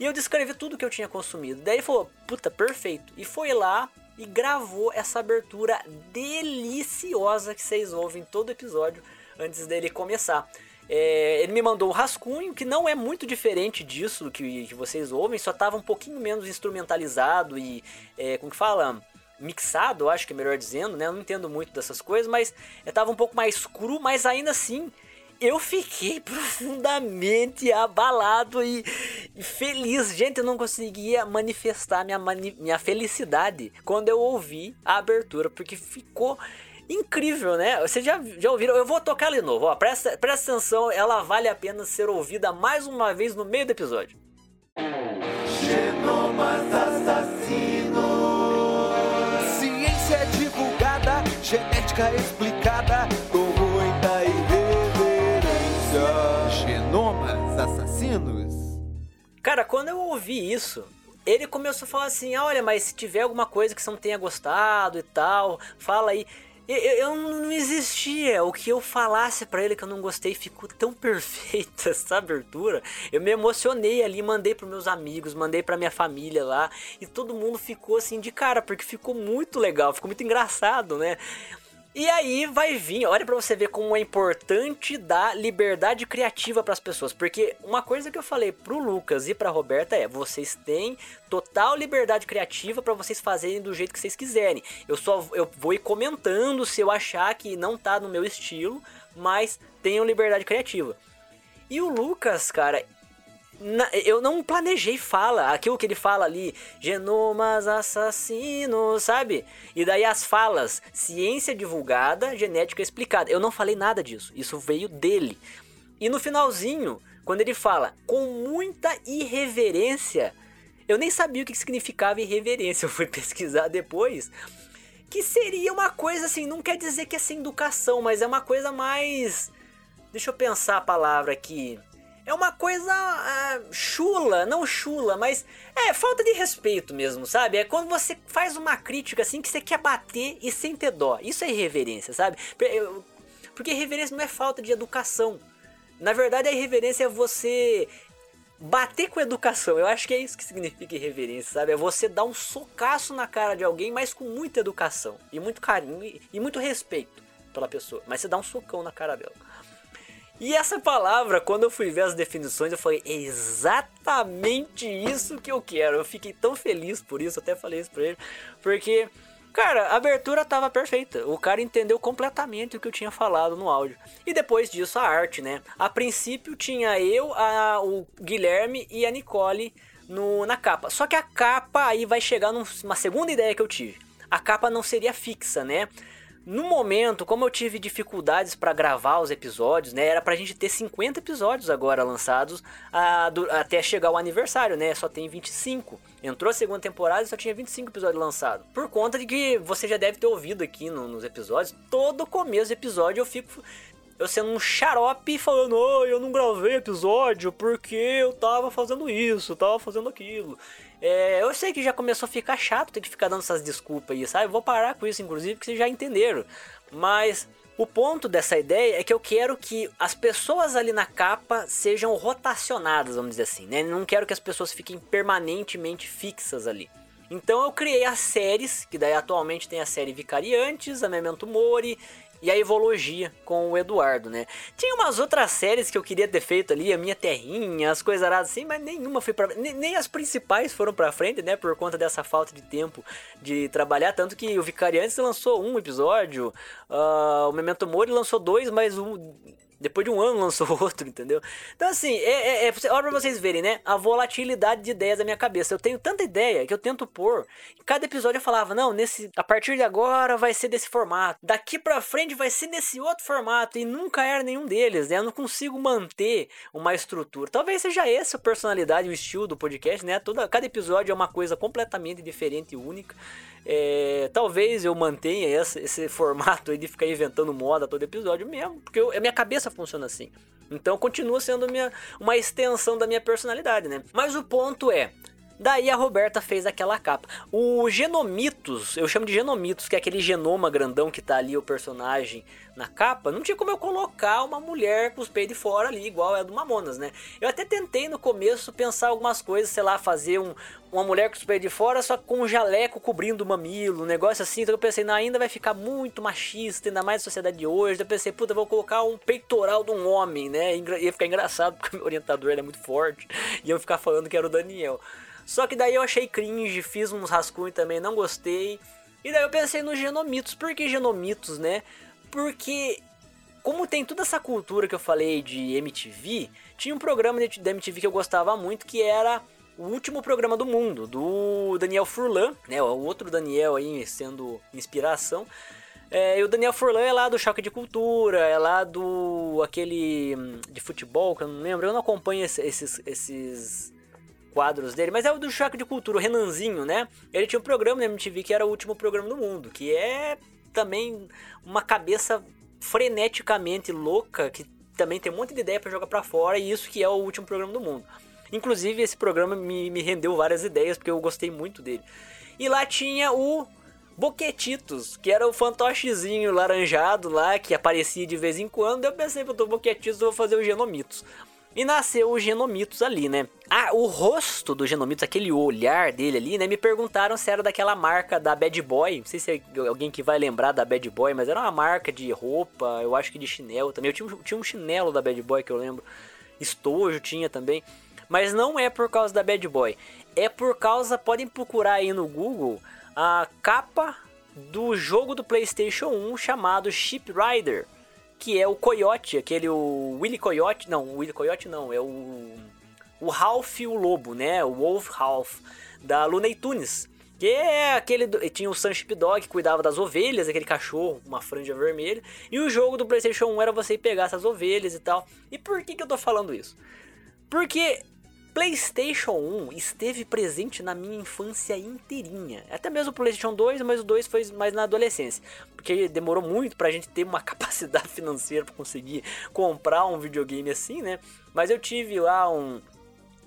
E eu descrevi tudo que eu tinha consumido. Daí ele falou: "Puta, perfeito". E foi lá e gravou essa abertura deliciosa que vocês ouvem todo episódio antes dele começar. É, ele me mandou um rascunho que não é muito diferente disso que, que vocês ouvem, só estava um pouquinho menos instrumentalizado e, é, como que fala? Mixado, acho que é melhor dizendo, né? Eu não entendo muito dessas coisas, mas estava um pouco mais cru, mas ainda assim eu fiquei profundamente abalado e, e, feliz. Gente, eu não conseguia manifestar minha, mani minha felicidade quando eu ouvi a abertura, porque ficou incrível, né? Vocês já, já ouviram? Eu vou tocar de novo, ó. Presta, presta atenção, ela vale a pena ser ouvida mais uma vez no meio do episódio. Genomas assassinos. Ciência divulgada, genética explicada, com muita irreverência. Genomas assassinos. Cara, quando eu ouvi isso, ele começou a falar assim: ah, olha, mas se tiver alguma coisa que você não tenha gostado e tal, fala aí. Eu, eu não existia. O que eu falasse para ele que eu não gostei ficou tão perfeita essa abertura. Eu me emocionei ali, mandei pros meus amigos, mandei pra minha família lá. E todo mundo ficou assim de cara, porque ficou muito legal, ficou muito engraçado, né? E aí vai vir, olha para você ver como é importante dar liberdade criativa para as pessoas, porque uma coisa que eu falei pro Lucas e pra Roberta é: vocês têm total liberdade criativa para vocês fazerem do jeito que vocês quiserem. Eu só eu vou ir comentando se eu achar que não tá no meu estilo, mas tenham liberdade criativa. E o Lucas, cara, na, eu não planejei fala, aquilo que ele fala ali, genomas assassinos, sabe? E daí as falas, ciência divulgada, genética explicada. Eu não falei nada disso, isso veio dele. E no finalzinho, quando ele fala com muita irreverência, eu nem sabia o que significava irreverência, eu fui pesquisar depois. Que seria uma coisa assim, não quer dizer que é sem educação, mas é uma coisa mais. Deixa eu pensar a palavra aqui é uma coisa uh, chula, não chula, mas é falta de respeito mesmo, sabe? É quando você faz uma crítica assim que você quer bater e sem ter dó. Isso é irreverência, sabe? Porque irreverência não é falta de educação. Na verdade, a irreverência é você bater com educação. Eu acho que é isso que significa irreverência, sabe? É você dar um socaço na cara de alguém, mas com muita educação e muito carinho e muito respeito pela pessoa. Mas você dá um socão na cara dela. E essa palavra, quando eu fui ver as definições, eu falei exatamente isso que eu quero. Eu fiquei tão feliz por isso, até falei isso pra ele, porque, cara, a abertura tava perfeita. O cara entendeu completamente o que eu tinha falado no áudio. E depois disso, a arte, né? A princípio tinha eu, a, o Guilherme e a Nicole no, na capa. Só que a capa aí vai chegar numa segunda ideia que eu tive. A capa não seria fixa, né? No momento, como eu tive dificuldades para gravar os episódios, né? Era pra gente ter 50 episódios agora lançados a, do, até chegar o aniversário, né? Só tem 25. Entrou a segunda temporada e só tinha 25 episódios lançados. Por conta de que você já deve ter ouvido aqui no, nos episódios, todo começo do episódio eu fico eu sendo um xarope falando, oh, eu não gravei episódio porque eu tava fazendo isso, tava fazendo aquilo. É, eu sei que já começou a ficar chato ter que ficar dando essas desculpas aí, sabe? Eu vou parar com isso, inclusive, porque vocês já entenderam. Mas o ponto dessa ideia é que eu quero que as pessoas ali na capa sejam rotacionadas, vamos dizer assim, né? Não quero que as pessoas fiquem permanentemente fixas ali. Então eu criei as séries, que daí atualmente tem a série Vicariantes, a Memento Mori e a Evologia com o Eduardo, né? Tinha umas outras séries que eu queria ter feito ali, a Minha Terrinha, as coisas assim, mas nenhuma foi pra nem, nem as principais foram pra frente, né? Por conta dessa falta de tempo de trabalhar. Tanto que o Vicariantes lançou um episódio, uh, o Memento Mori lançou dois, mas um depois de um ano lançou outro, entendeu? Então, assim, é, é, é pra vocês verem, né? A volatilidade de ideias da minha cabeça. Eu tenho tanta ideia que eu tento pôr. Cada episódio eu falava, não, nesse. A partir de agora vai ser desse formato. Daqui pra frente vai ser nesse outro formato. E nunca era nenhum deles, né? Eu não consigo manter uma estrutura. Talvez seja essa a personalidade, o estilo do podcast, né? Toda, cada episódio é uma coisa completamente diferente e única. É, talvez eu mantenha esse, esse formato de ficar inventando moda todo episódio mesmo, porque eu, a minha cabeça funciona assim. Então continua sendo minha, uma extensão da minha personalidade, né? Mas o ponto é, Daí a Roberta fez aquela capa. O Genomitos, eu chamo de Genomitos, que é aquele genoma grandão que tá ali o personagem na capa. Não tinha como eu colocar uma mulher com os peitos de fora ali, igual é a do Mamonas, né? Eu até tentei no começo pensar algumas coisas, sei lá, fazer um, uma mulher com os peitos de fora, só com um jaleco cobrindo o mamilo, um negócio assim. Então eu pensei, não, ainda vai ficar muito machista, ainda mais na sociedade de hoje. Então eu pensei, puta, vou colocar um peitoral de um homem, né? Ia ficar engraçado, porque o meu orientador é muito forte. E eu ficar falando que era o Daniel. Só que daí eu achei cringe, fiz uns rascunhos também, não gostei. E daí eu pensei nos genomitos. Por que genomitos, né? Porque como tem toda essa cultura que eu falei de MTV, tinha um programa da MTV que eu gostava muito que era o último programa do mundo, do Daniel Furlan, né? O outro Daniel aí sendo inspiração. É, e o Daniel Furlan é lá do Choque de Cultura, é lá do aquele hum, de futebol, que eu não lembro, eu não acompanho esses, esses quadros dele, mas é o do Choque de Cultura, o Renanzinho, né? Ele tinha um programa na MTV que era o último programa do mundo, que é também uma cabeça freneticamente louca, que também tem um monte de ideia para jogar para fora, e isso que é o último programa do mundo. Inclusive, esse programa me, me rendeu várias ideias, porque eu gostei muito dele. E lá tinha o Boquetitos, que era o fantochezinho laranjado lá, que aparecia de vez em quando. Eu pensei, eu tô Boquetitos, vou fazer o Genomitos. E nasceu o Genomitos ali, né? Ah, o rosto do Genomitos, aquele olhar dele ali, né? Me perguntaram se era daquela marca da Bad Boy. Não sei se é alguém que vai lembrar da Bad Boy, mas era uma marca de roupa, eu acho que de chinelo também. Eu tinha, tinha um chinelo da Bad Boy que eu lembro. Estojo tinha também. Mas não é por causa da Bad Boy. É por causa, podem procurar aí no Google, a capa do jogo do PlayStation 1 chamado Ship Rider que é o Coyote, aquele o Willy Coyote, não, o Willy Coyote não, é o o Ralph o Lobo, né? O Wolf Ralph da Looney Tunes. Que é aquele. Tinha o Sunship Dog que cuidava das ovelhas, aquele cachorro, uma franja vermelha. E o jogo do PlayStation 1 era você pegar essas ovelhas e tal. E por que, que eu tô falando isso? Porque PlayStation 1 esteve presente na minha infância inteirinha. Até mesmo o PlayStation 2, mas o 2 foi mais na adolescência. Porque demorou muito pra gente ter uma capacidade financeira para conseguir comprar um videogame assim, né? Mas eu tive lá um,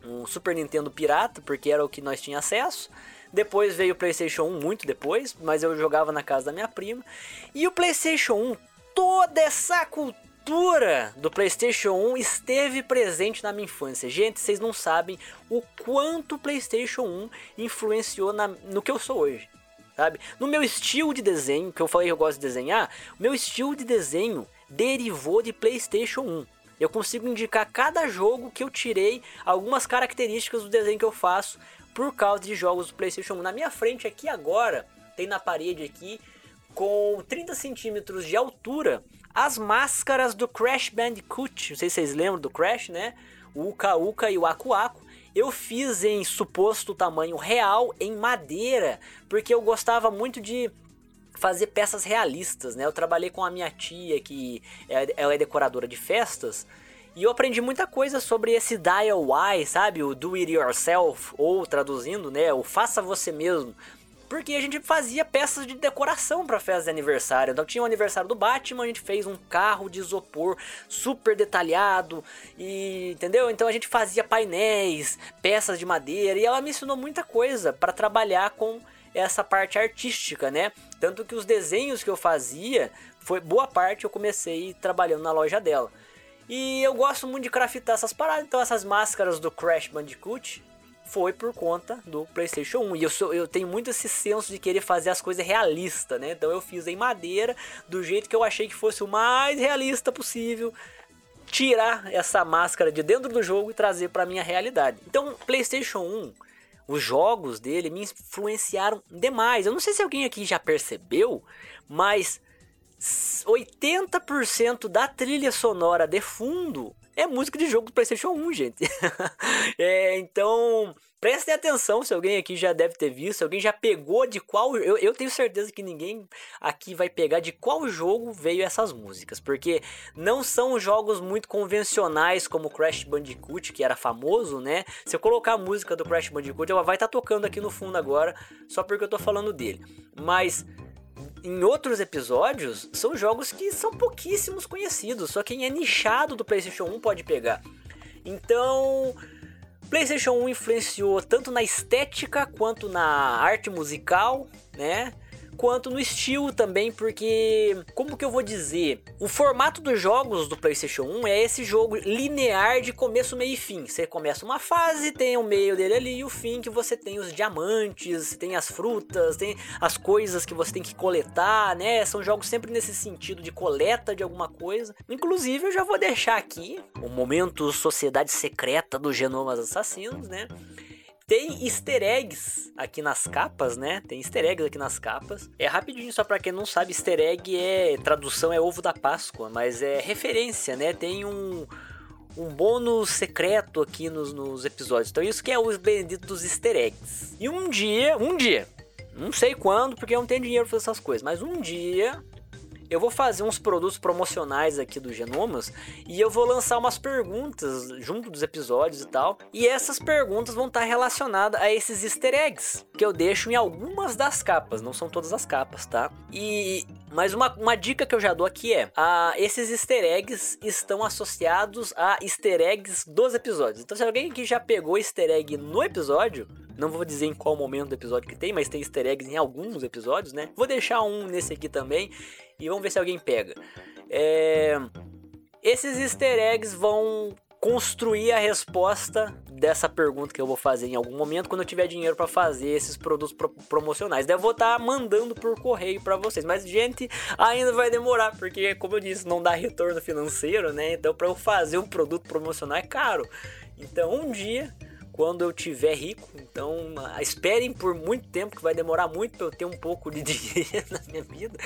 um Super Nintendo pirata, porque era o que nós tínhamos acesso. Depois veio o PlayStation 1 muito depois, mas eu jogava na casa da minha prima. E o PlayStation 1, toda essa cultura cultura do PlayStation 1 esteve presente na minha infância. Gente, vocês não sabem o quanto o PlayStation 1 influenciou na, no que eu sou hoje. Sabe? No meu estilo de desenho, que eu falei que eu gosto de desenhar, meu estilo de desenho derivou de PlayStation 1. Eu consigo indicar cada jogo que eu tirei algumas características do desenho que eu faço por causa de jogos do PlayStation 1. Na minha frente aqui agora, tem na parede aqui, com 30 centímetros de altura, as máscaras do Crash Bandicoot. Não sei se vocês lembram do Crash, né? O Uka Uka e o Aku Aku. Eu fiz em suposto tamanho real, em madeira, porque eu gostava muito de fazer peças realistas, né? Eu trabalhei com a minha tia, que é, ela é decoradora de festas, e eu aprendi muita coisa sobre esse DIY, sabe? O do it yourself, ou traduzindo, né? O faça você mesmo. Porque a gente fazia peças de decoração para festa de aniversário. Então tinha o aniversário do Batman, a gente fez um carro de isopor super detalhado e entendeu? Então a gente fazia painéis, peças de madeira e ela me ensinou muita coisa para trabalhar com essa parte artística, né? Tanto que os desenhos que eu fazia, foi boa parte eu comecei trabalhando na loja dela. E eu gosto muito de craftar essas paradas, então essas máscaras do Crash Bandicoot, foi por conta do PlayStation 1. E eu, sou, eu tenho muito esse senso de querer fazer as coisas realistas, né? Então eu fiz em madeira, do jeito que eu achei que fosse o mais realista possível. Tirar essa máscara de dentro do jogo e trazer para minha realidade. Então, PlayStation 1, os jogos dele me influenciaram demais. Eu não sei se alguém aqui já percebeu, mas 80% da trilha sonora de fundo é música de jogo do PlayStation 1, gente. é, então, prestem atenção se alguém aqui já deve ter visto, se alguém já pegou de qual. Eu, eu tenho certeza que ninguém aqui vai pegar de qual jogo veio essas músicas, porque não são jogos muito convencionais como Crash Bandicoot, que era famoso, né? Se eu colocar a música do Crash Bandicoot, ela vai estar tá tocando aqui no fundo agora, só porque eu tô falando dele. Mas em outros episódios, são jogos que são pouquíssimos conhecidos, só quem é nichado do PlayStation 1 pode pegar. Então, PlayStation 1 influenciou tanto na estética quanto na arte musical, né? Quanto no estilo também, porque como que eu vou dizer? O formato dos jogos do PlayStation 1 é esse jogo linear de começo, meio e fim. Você começa uma fase, tem o meio dele ali e o fim que você tem os diamantes, tem as frutas, tem as coisas que você tem que coletar, né? São jogos sempre nesse sentido de coleta de alguma coisa. Inclusive, eu já vou deixar aqui o momento Sociedade Secreta dos Genomas Assassinos, né? Tem easter eggs aqui nas capas, né? Tem easter eggs aqui nas capas. É rapidinho, só pra quem não sabe, easter egg é. Tradução é ovo da Páscoa, mas é referência, né? Tem um. Um bônus secreto aqui nos, nos episódios. Então, isso que é os benditos easter eggs. E um dia, um dia, não sei quando, porque eu não tenho dinheiro pra fazer essas coisas, mas um dia eu vou fazer uns produtos promocionais aqui do Genomas e eu vou lançar umas perguntas junto dos episódios e tal. E essas perguntas vão estar relacionadas a esses easter eggs que eu deixo em algumas das capas, não são todas as capas, tá? E mas uma, uma dica que eu já dou aqui é: a, esses easter eggs estão associados a easter eggs dos episódios. Então, se alguém que já pegou easter egg no episódio, não vou dizer em qual momento do episódio que tem, mas tem easter eggs em alguns episódios, né? Vou deixar um nesse aqui também e vamos ver se alguém pega. É... Esses easter eggs vão construir a resposta dessa pergunta que eu vou fazer em algum momento quando eu tiver dinheiro para fazer esses produtos pro promocionais. Daí eu vou estar tá mandando por correio para vocês. Mas gente, ainda vai demorar porque como eu disse, não dá retorno financeiro, né? Então para eu fazer um produto promocional é caro. Então um dia quando eu tiver rico. Então, esperem por muito tempo, que vai demorar muito para eu ter um pouco de dinheiro na minha vida.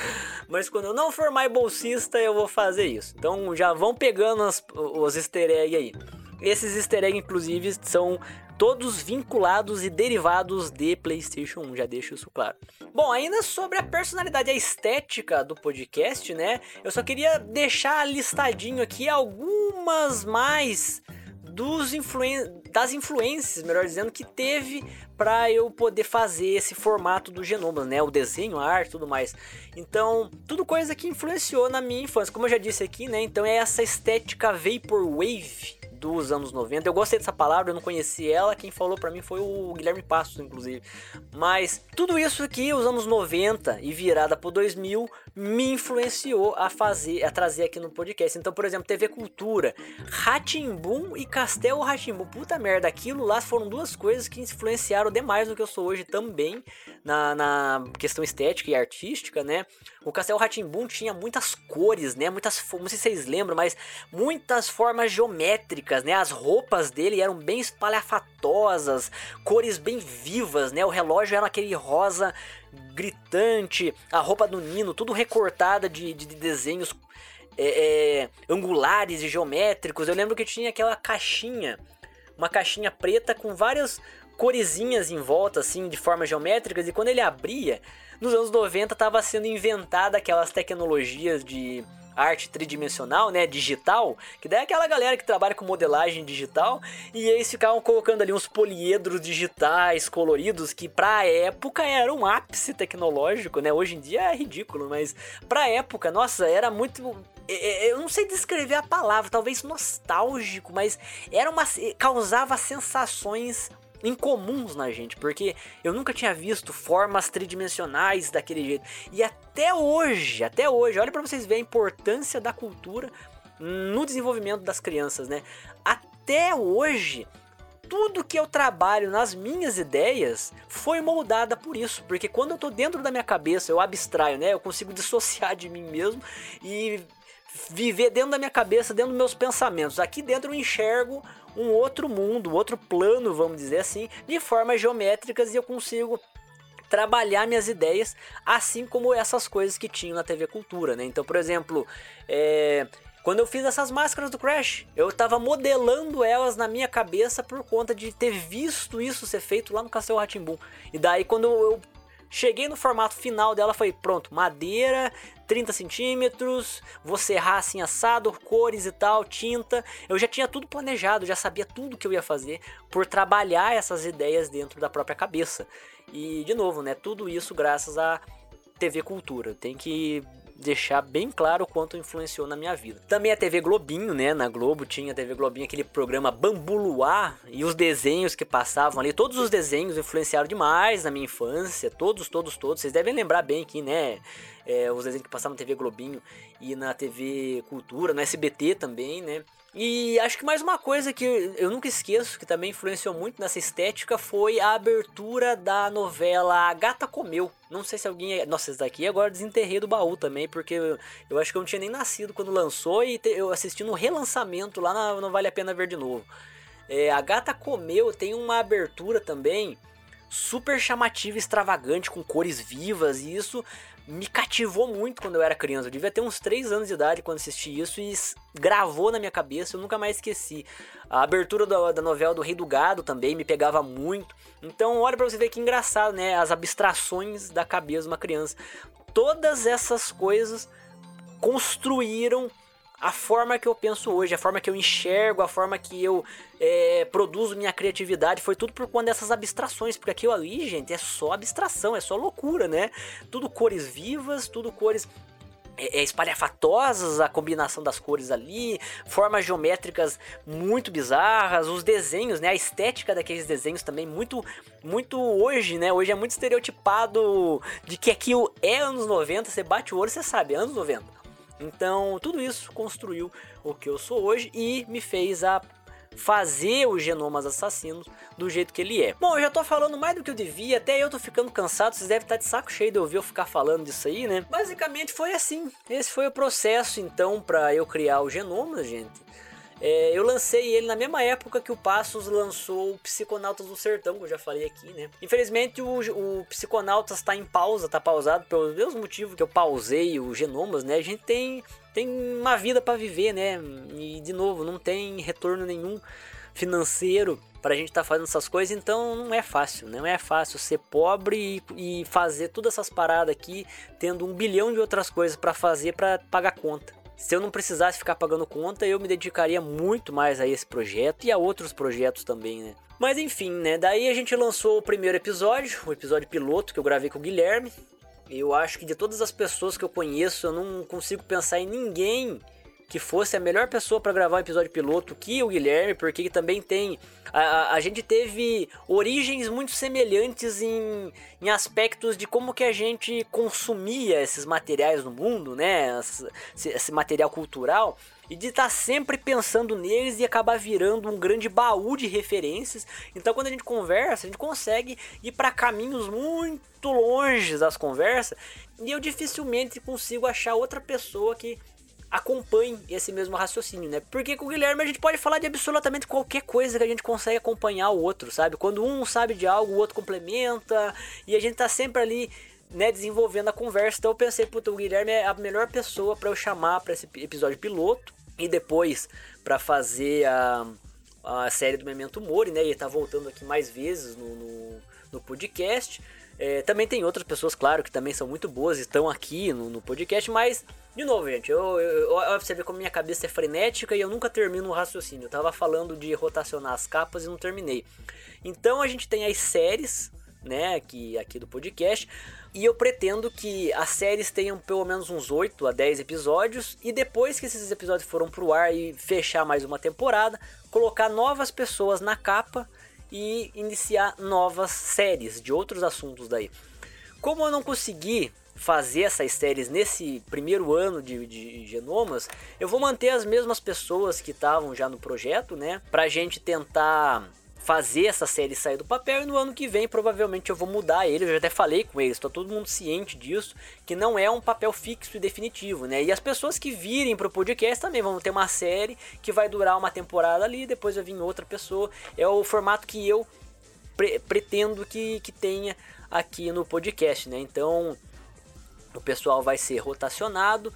Mas quando eu não for mais bolsista, eu vou fazer isso. Então, já vão pegando as, os easter eggs aí. Esses easter eggs, inclusive, são todos vinculados e derivados de PlayStation 1, já deixo isso claro. Bom, ainda sobre a personalidade, a estética do podcast, né? Eu só queria deixar listadinho aqui algumas mais dos influen das influências, melhor dizendo, que teve para eu poder fazer esse formato do genoma, né? O desenho, a arte, tudo mais. Então, tudo coisa que influenciou na minha infância. Como eu já disse aqui, né? Então é essa estética vaporwave dos anos 90. Eu gostei dessa palavra, eu não conheci ela, quem falou para mim foi o Guilherme Passos, inclusive. Mas tudo isso aqui, os anos 90 e virada pro 2000, me influenciou a fazer, a trazer aqui no podcast. Então, por exemplo, TV Cultura, Ratimbum e Castelo Ratimbum. Puta merda, aquilo lá foram duas coisas que influenciaram demais no que eu sou hoje também, na, na questão estética e artística, né? O Castelo Ratimbum tinha muitas cores, né? Muitas, não sei se vocês lembram, mas muitas formas geométricas, né? As roupas dele eram bem espalhafatosas, cores bem vivas, né? O relógio era aquele rosa gritante, a roupa do Nino, tudo recortada de, de, de desenhos é, é, angulares e geométricos. Eu lembro que tinha aquela caixinha, uma caixinha preta com várias coresinhas em volta, assim, de formas geométricas, e quando ele abria, nos anos 90 estava sendo inventada aquelas tecnologias de arte tridimensional, né, digital, que daí é aquela galera que trabalha com modelagem digital, e eles ficavam colocando ali uns poliedros digitais coloridos que pra época era um ápice tecnológico, né? Hoje em dia é ridículo, mas pra época, nossa, era muito é, é, eu não sei descrever a palavra, talvez nostálgico, mas era uma causava sensações incomuns na gente, porque eu nunca tinha visto formas tridimensionais daquele jeito. E até hoje, até hoje, olha para vocês verem a importância da cultura no desenvolvimento das crianças, né? Até hoje, tudo que eu trabalho nas minhas ideias foi moldada por isso, porque quando eu tô dentro da minha cabeça, eu abstraio, né? Eu consigo dissociar de mim mesmo e viver dentro da minha cabeça, dentro dos meus pensamentos. Aqui dentro eu enxergo um outro mundo, outro plano, vamos dizer assim, de formas geométricas e eu consigo trabalhar minhas ideias, assim como essas coisas que tinham na TV Cultura, né? Então, por exemplo, é, quando eu fiz essas máscaras do Crash, eu estava modelando elas na minha cabeça por conta de ter visto isso ser feito lá no Castelo Ratimbum. E daí, quando eu cheguei no formato final dela, foi pronto, madeira, 30 centímetros, vou serrar assim assado, cores e tal, tinta. Eu já tinha tudo planejado, já sabia tudo que eu ia fazer por trabalhar essas ideias dentro da própria cabeça. E de novo, né, tudo isso graças a TV Cultura. Tem que deixar bem claro o quanto influenciou na minha vida. Também a TV Globinho, né? Na Globo tinha a TV Globinho, aquele programa Bambu e os desenhos que passavam ali. Todos os desenhos influenciaram demais na minha infância. Todos, todos, todos. Vocês devem lembrar bem aqui, né? É, os desenhos que passavam na TV Globinho e na TV Cultura, no SBT também, né? E acho que mais uma coisa que eu nunca esqueço, que também influenciou muito nessa estética, foi a abertura da novela A Gata Comeu. Não sei se alguém. Nossa, esse daqui agora desenterrei do baú também, porque eu, eu acho que eu não tinha nem nascido quando lançou e te, eu assisti no relançamento lá na Não Vale a Pena Ver de Novo. É, a Gata Comeu tem uma abertura também super chamativa, extravagante, com cores vivas, e isso me cativou muito quando eu era criança. Eu devia ter uns 3 anos de idade quando assisti isso e gravou na minha cabeça, eu nunca mais esqueci. A abertura da, da novela do Rei do Gado também me pegava muito. Então, olha pra você ver que engraçado, né? As abstrações da cabeça de uma criança. Todas essas coisas construíram a forma que eu penso hoje, a forma que eu enxergo, a forma que eu é, produzo minha criatividade, foi tudo por conta dessas abstrações, porque aquilo ali, gente, é só abstração, é só loucura, né? Tudo cores vivas, tudo cores é, é, espalhafatosas a combinação das cores ali, formas geométricas muito bizarras, os desenhos, né, a estética daqueles desenhos também muito muito hoje, né? Hoje é muito estereotipado de que aquilo é anos 90, você bate o olho, você sabe, é anos 90. Então, tudo isso construiu o que eu sou hoje e me fez a fazer os genomas assassinos do jeito que ele é. Bom, eu já tô falando mais do que eu devia, até eu tô ficando cansado, vocês devem estar de saco cheio de ouvir eu ficar falando disso aí, né? Basicamente foi assim. Esse foi o processo então para eu criar o genoma, gente. É, eu lancei ele na mesma época que o Passos lançou o Psiconautas do Sertão, que eu já falei aqui, né? Infelizmente o, o Psiconautas está em pausa, tá pausado pelos mesmos motivos que eu pausei o Genomas, né? A gente tem, tem uma vida para viver, né? E de novo, não tem retorno nenhum financeiro para a gente estar tá fazendo essas coisas, então não é fácil, não é fácil ser pobre e, e fazer todas essas paradas aqui, tendo um bilhão de outras coisas para fazer para pagar conta. Se eu não precisasse ficar pagando conta, eu me dedicaria muito mais a esse projeto e a outros projetos também, né? Mas enfim, né? Daí a gente lançou o primeiro episódio, o episódio piloto que eu gravei com o Guilherme. Eu acho que de todas as pessoas que eu conheço, eu não consigo pensar em ninguém que fosse a melhor pessoa para gravar um episódio piloto que o Guilherme, porque também tem. A, a gente teve origens muito semelhantes em, em aspectos de como que a gente consumia esses materiais no mundo, né? Esse, esse material cultural e de estar tá sempre pensando neles e acabar virando um grande baú de referências. Então, quando a gente conversa, a gente consegue ir para caminhos muito longe das conversas e eu dificilmente consigo achar outra pessoa que acompanhe esse mesmo raciocínio, né? Porque com o Guilherme a gente pode falar de absolutamente qualquer coisa que a gente consegue acompanhar o outro, sabe? Quando um sabe de algo, o outro complementa e a gente tá sempre ali né, desenvolvendo a conversa. Então eu pensei, puta, o Guilherme é a melhor pessoa para eu chamar para esse episódio piloto e depois para fazer a, a série do Memento Mori, né? E tá voltando aqui mais vezes no, no, no podcast. É, também tem outras pessoas, claro, que também são muito boas e estão aqui no, no podcast, mas de novo, gente, eu, eu, eu, você vê como minha cabeça é frenética e eu nunca termino o raciocínio. Eu tava falando de rotacionar as capas e não terminei. Então a gente tem as séries, né, aqui, aqui do podcast. E eu pretendo que as séries tenham pelo menos uns 8 a 10 episódios. E depois que esses episódios foram pro ar e fechar mais uma temporada, colocar novas pessoas na capa e iniciar novas séries de outros assuntos daí. Como eu não consegui fazer essas séries nesse primeiro ano de, de genomas, eu vou manter as mesmas pessoas que estavam já no projeto, né? Pra gente tentar fazer essa série sair do papel e no ano que vem provavelmente eu vou mudar ele. Eu já até falei com eles, tá todo mundo ciente disso, que não é um papel fixo e definitivo, né? E as pessoas que virem pro podcast também vão ter uma série que vai durar uma temporada ali, depois vai vir outra pessoa. É o formato que eu pre pretendo que, que tenha aqui no podcast, né? Então, o pessoal vai ser rotacionado.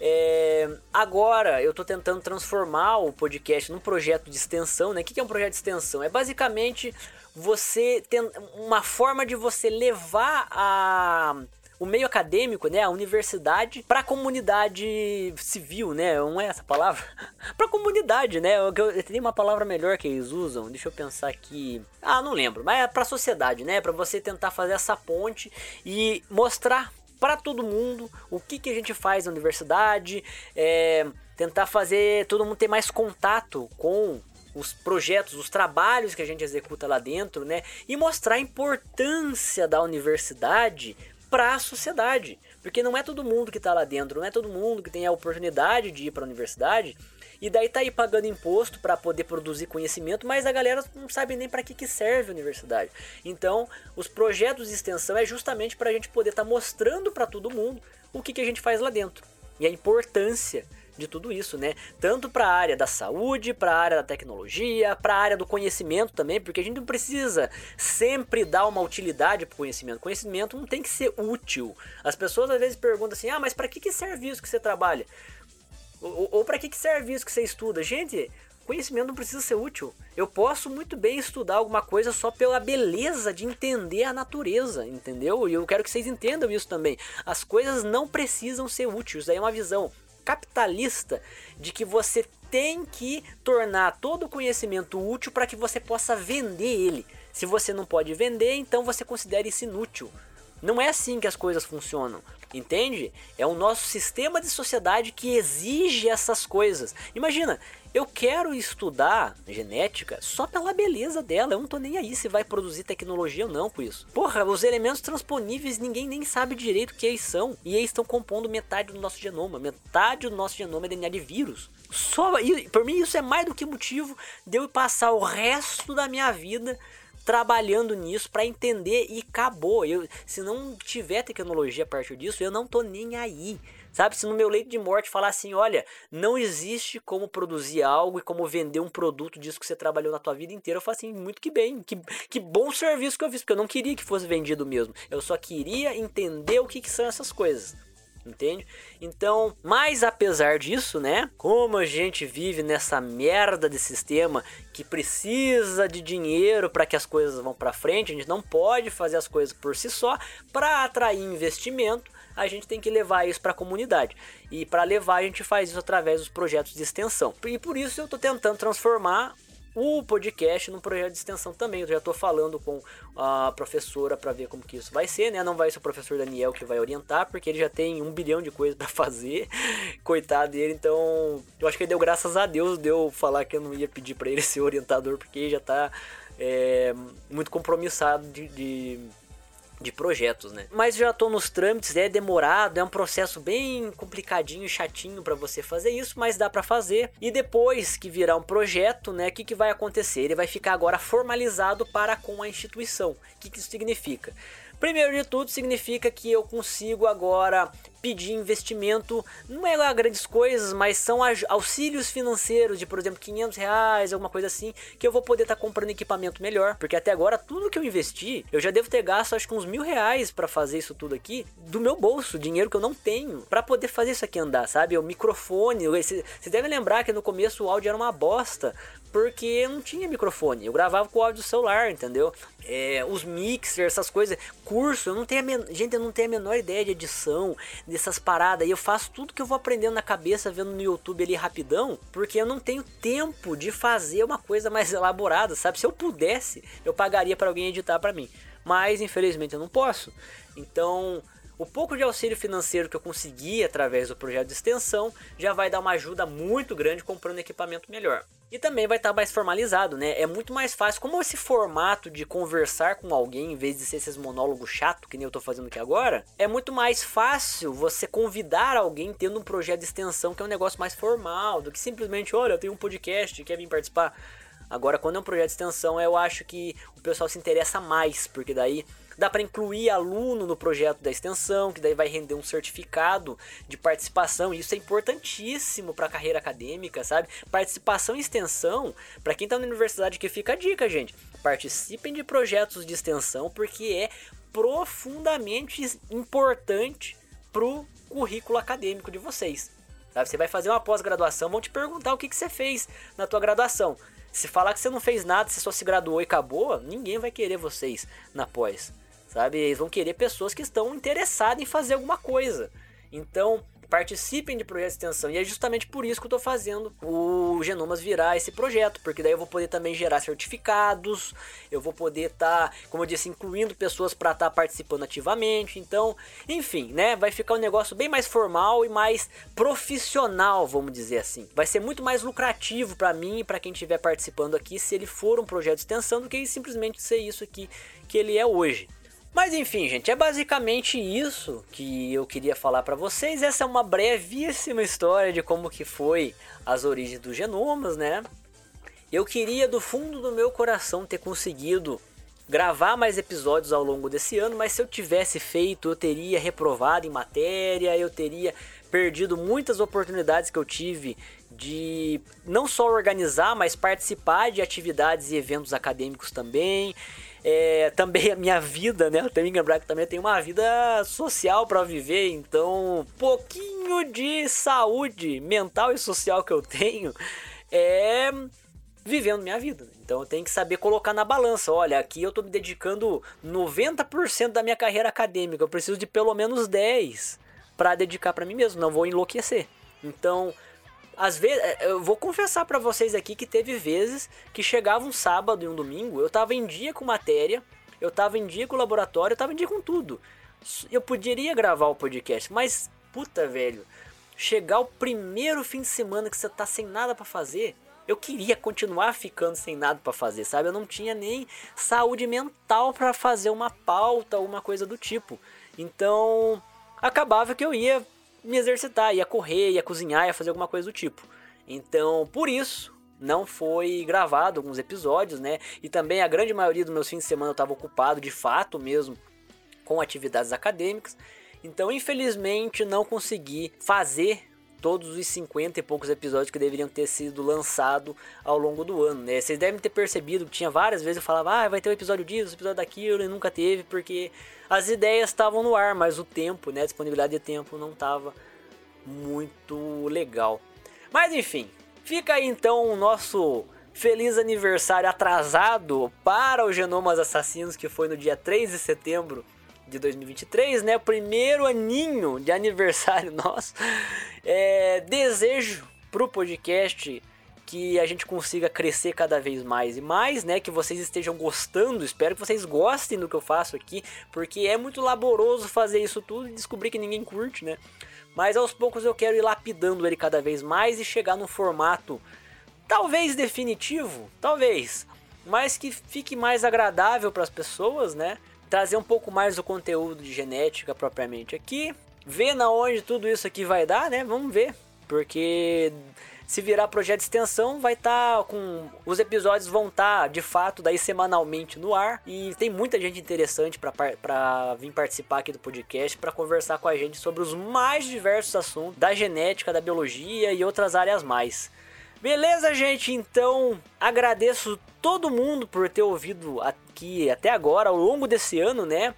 É, agora eu estou tentando transformar o podcast num projeto de extensão, né? O que é um projeto de extensão? É basicamente você tem uma forma de você levar a o meio acadêmico, né, a universidade para a comunidade civil, né? Não é essa palavra? para comunidade, né? Eu, eu, tem uma palavra melhor que eles usam. Deixa eu pensar aqui. Ah, não lembro, mas é para sociedade, né? Para você tentar fazer essa ponte e mostrar para todo mundo o que, que a gente faz na universidade, é, tentar fazer todo mundo ter mais contato com os projetos, os trabalhos que a gente executa lá dentro, né? E mostrar a importância da universidade para a sociedade. Porque não é todo mundo que está lá dentro, não é todo mundo que tem a oportunidade de ir para a universidade e daí tá aí pagando imposto para poder produzir conhecimento, mas a galera não sabe nem para que, que serve a universidade. Então, os projetos de extensão é justamente para a gente poder estar tá mostrando para todo mundo o que, que a gente faz lá dentro e a importância de tudo isso, né? Tanto para a área da saúde, para a área da tecnologia, para a área do conhecimento também, porque a gente não precisa sempre dar uma utilidade para o conhecimento. Conhecimento não tem que ser útil. As pessoas às vezes perguntam assim: "Ah, mas para que que serve isso que você trabalha?" Ou, ou para que, que serve isso que você estuda? Gente, conhecimento não precisa ser útil. Eu posso muito bem estudar alguma coisa só pela beleza de entender a natureza, entendeu? E eu quero que vocês entendam isso também. As coisas não precisam ser úteis. Aí é uma visão capitalista de que você tem que tornar todo o conhecimento útil para que você possa vender ele. Se você não pode vender, então você considera isso inútil. Não é assim que as coisas funcionam. Entende? É o nosso sistema de sociedade que exige essas coisas. Imagina, eu quero estudar genética só pela beleza dela. Eu não tô nem aí se vai produzir tecnologia ou não com isso. Porra, os elementos transponíveis ninguém nem sabe direito o que eles são. E eles estão compondo metade do nosso genoma. Metade do nosso genoma é DNA de vírus. Só, por mim isso é mais do que motivo de eu passar o resto da minha vida trabalhando nisso para entender e acabou. Eu, se não tiver tecnologia a partir disso, eu não tô nem aí. Sabe, se no meu leito de morte falar assim, olha, não existe como produzir algo e como vender um produto disso que você trabalhou na tua vida inteira, eu falo assim, muito que bem, que, que bom serviço que eu fiz, porque eu não queria que fosse vendido mesmo. Eu só queria entender o que, que são essas coisas entende? Então, mas apesar disso, né? Como a gente vive nessa merda de sistema que precisa de dinheiro para que as coisas vão para frente, a gente não pode fazer as coisas por si só para atrair investimento. A gente tem que levar isso para a comunidade. E para levar, a gente faz isso através dos projetos de extensão. E por isso eu estou tentando transformar o podcast no projeto de extensão também. Eu já estou falando com a professora para ver como que isso vai ser, né? Não vai ser o professor Daniel que vai orientar, porque ele já tem um bilhão de coisas para fazer. Coitado dele, então eu acho que ele deu graças a Deus deu falar que eu não ia pedir para ele ser orientador, porque ele já está é, muito compromissado de, de de projetos, né? Mas já tô nos trâmites, é demorado, é um processo bem complicadinho, chatinho para você fazer isso, mas dá para fazer. E depois que virar um projeto, né, o que, que vai acontecer? Ele vai ficar agora formalizado para com a instituição. O que, que isso significa? Primeiro de tudo, significa que eu consigo agora pedir investimento, não é lá grandes coisas, mas são auxílios financeiros de, por exemplo, 500 reais, alguma coisa assim, que eu vou poder estar tá comprando equipamento melhor. Porque até agora, tudo que eu investi, eu já devo ter gasto acho que uns mil reais para fazer isso tudo aqui, do meu bolso, dinheiro que eu não tenho, para poder fazer isso aqui andar, sabe? O microfone, você deve lembrar que no começo o áudio era uma bosta, porque eu não tinha microfone. Eu gravava com o áudio do celular, entendeu? É, os mixers, essas coisas, curso, eu não tenho men... gente, eu não tenho a menor ideia de edição, dessas paradas. E eu faço tudo que eu vou aprendendo na cabeça, vendo no YouTube ali rapidão, porque eu não tenho tempo de fazer uma coisa mais elaborada, sabe? Se eu pudesse, eu pagaria para alguém editar para mim. Mas infelizmente eu não posso. Então, o pouco de auxílio financeiro que eu consegui através do projeto de extensão já vai dar uma ajuda muito grande comprando equipamento melhor. E também vai estar tá mais formalizado, né? É muito mais fácil. Como esse formato de conversar com alguém, em vez de ser esses monólogos chato que nem eu tô fazendo aqui agora, é muito mais fácil você convidar alguém tendo um projeto de extensão que é um negócio mais formal, do que simplesmente, olha, eu tenho um podcast, quer vir participar? Agora, quando é um projeto de extensão, eu acho que o pessoal se interessa mais, porque daí Dá para incluir aluno no projeto da extensão, que daí vai render um certificado de participação. E isso é importantíssimo para a carreira acadêmica, sabe? Participação e extensão, para quem está na universidade que fica a dica, gente. Participem de projetos de extensão porque é profundamente importante pro currículo acadêmico de vocês. Sabe? Você vai fazer uma pós-graduação, vão te perguntar o que, que você fez na tua graduação. Se falar que você não fez nada, você só se graduou e acabou, ninguém vai querer vocês na pós sabe? Eles vão querer pessoas que estão interessadas em fazer alguma coisa. Então, participem de projetos de extensão. E é justamente por isso que eu estou fazendo o Genomas virar esse projeto, porque daí eu vou poder também gerar certificados, eu vou poder estar, tá, como eu disse, incluindo pessoas para estar tá participando ativamente. Então, enfim, né? Vai ficar um negócio bem mais formal e mais profissional, vamos dizer assim. Vai ser muito mais lucrativo para mim e para quem estiver participando aqui se ele for um projeto de extensão do que simplesmente ser isso aqui que ele é hoje. Mas enfim, gente, é basicamente isso que eu queria falar para vocês. Essa é uma brevíssima história de como que foi as origens dos genomas, né? Eu queria do fundo do meu coração ter conseguido gravar mais episódios ao longo desse ano, mas se eu tivesse feito, eu teria reprovado em matéria, eu teria perdido muitas oportunidades que eu tive de não só organizar, mas participar de atividades e eventos acadêmicos também é, também a minha vida, né? Eu tenho que lembrar que também tenho uma vida social para viver, então pouquinho de saúde mental e social que eu tenho é vivendo minha vida. Então eu tenho que saber colocar na balança. Olha, aqui eu tô me dedicando 90% da minha carreira acadêmica. Eu preciso de pelo menos 10 para dedicar para mim mesmo, não vou enlouquecer. Então, às vezes, é, eu vou confessar para vocês aqui que teve vezes que chegava um sábado e um domingo, eu tava em dia com matéria, eu tava em dia com laboratório, eu tava em dia com tudo. Eu poderia gravar o podcast, mas puta, velho, chegar o primeiro fim de semana que você tá sem nada para fazer, eu queria continuar ficando sem nada para fazer, sabe? Eu não tinha nem saúde mental para fazer uma pauta ou uma coisa do tipo. Então, acabava que eu ia me exercitar, ia correr, ia cozinhar, ia fazer alguma coisa do tipo. Então, por isso, não foi gravado alguns episódios, né? E também a grande maioria dos meus fins de semana eu estava ocupado de fato mesmo com atividades acadêmicas. Então, infelizmente, não consegui fazer todos os 50 e poucos episódios que deveriam ter sido lançados ao longo do ano, né? Vocês devem ter percebido que tinha várias vezes eu falava, ah, vai ter um episódio disso, um episódio daquilo, e nunca teve, porque as ideias estavam no ar, mas o tempo, né, a disponibilidade de tempo não estava muito legal. Mas enfim, fica aí então o nosso feliz aniversário atrasado para o Genomas Assassinos, que foi no dia 3 de setembro de 2023, né? Primeiro aninho de aniversário nosso. É, desejo pro podcast que a gente consiga crescer cada vez mais e mais, né? Que vocês estejam gostando. Espero que vocês gostem do que eu faço aqui, porque é muito laboroso fazer isso tudo e descobrir que ninguém curte, né? Mas aos poucos eu quero ir lapidando ele cada vez mais e chegar num formato talvez definitivo, talvez, mas que fique mais agradável para as pessoas, né? Trazer um pouco mais do conteúdo de genética propriamente aqui, ver na onde tudo isso aqui vai dar, né? Vamos ver, porque se virar projeto de extensão, vai estar tá com os episódios vão estar tá, de fato daí semanalmente no ar e tem muita gente interessante para vir participar aqui do podcast para conversar com a gente sobre os mais diversos assuntos da genética, da biologia e outras áreas mais. Beleza, gente? Então agradeço todo mundo por ter ouvido aqui até agora, ao longo desse ano, né?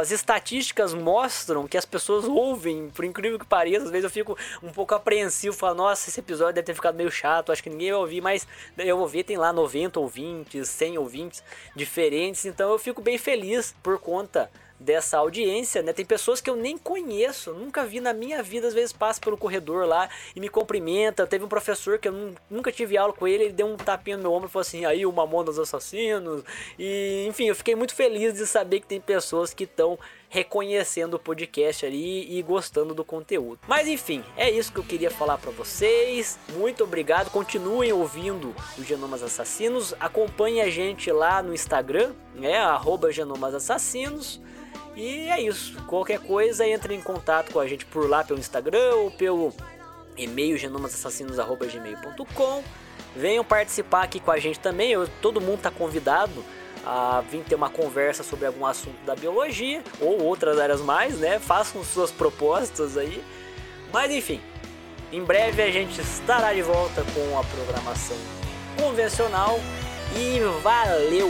As estatísticas mostram que as pessoas ouvem, por incrível que pareça, às vezes eu fico um pouco apreensivo, falo, nossa, esse episódio deve ter ficado meio chato, acho que ninguém vai ouvir, mas eu vou ver, tem lá 90 ouvintes, 100 ouvintes diferentes, então eu fico bem feliz por conta dessa audiência, né? Tem pessoas que eu nem conheço, nunca vi na minha vida, às vezes passa pelo corredor lá e me cumprimenta. Teve um professor que eu nunca tive aula com ele, ele deu um tapinha no meu ombro e falou assim: aí o mamão dos assassinos. E enfim, eu fiquei muito feliz de saber que tem pessoas que estão reconhecendo o podcast ali e gostando do conteúdo. Mas enfim, é isso que eu queria falar para vocês. Muito obrigado. Continuem ouvindo os Genomas Assassinos. Acompanhe a gente lá no Instagram, né? Arroba Genomas Assassinos. E é isso. Qualquer coisa, entre em contato com a gente por lá pelo Instagram ou pelo e-mail genomasassassinos.gmail.com. Venham participar aqui com a gente também. Eu, todo mundo está convidado a vir ter uma conversa sobre algum assunto da biologia ou outras áreas mais, né? Façam suas propostas aí. Mas enfim, em breve a gente estará de volta com a programação convencional e valeu!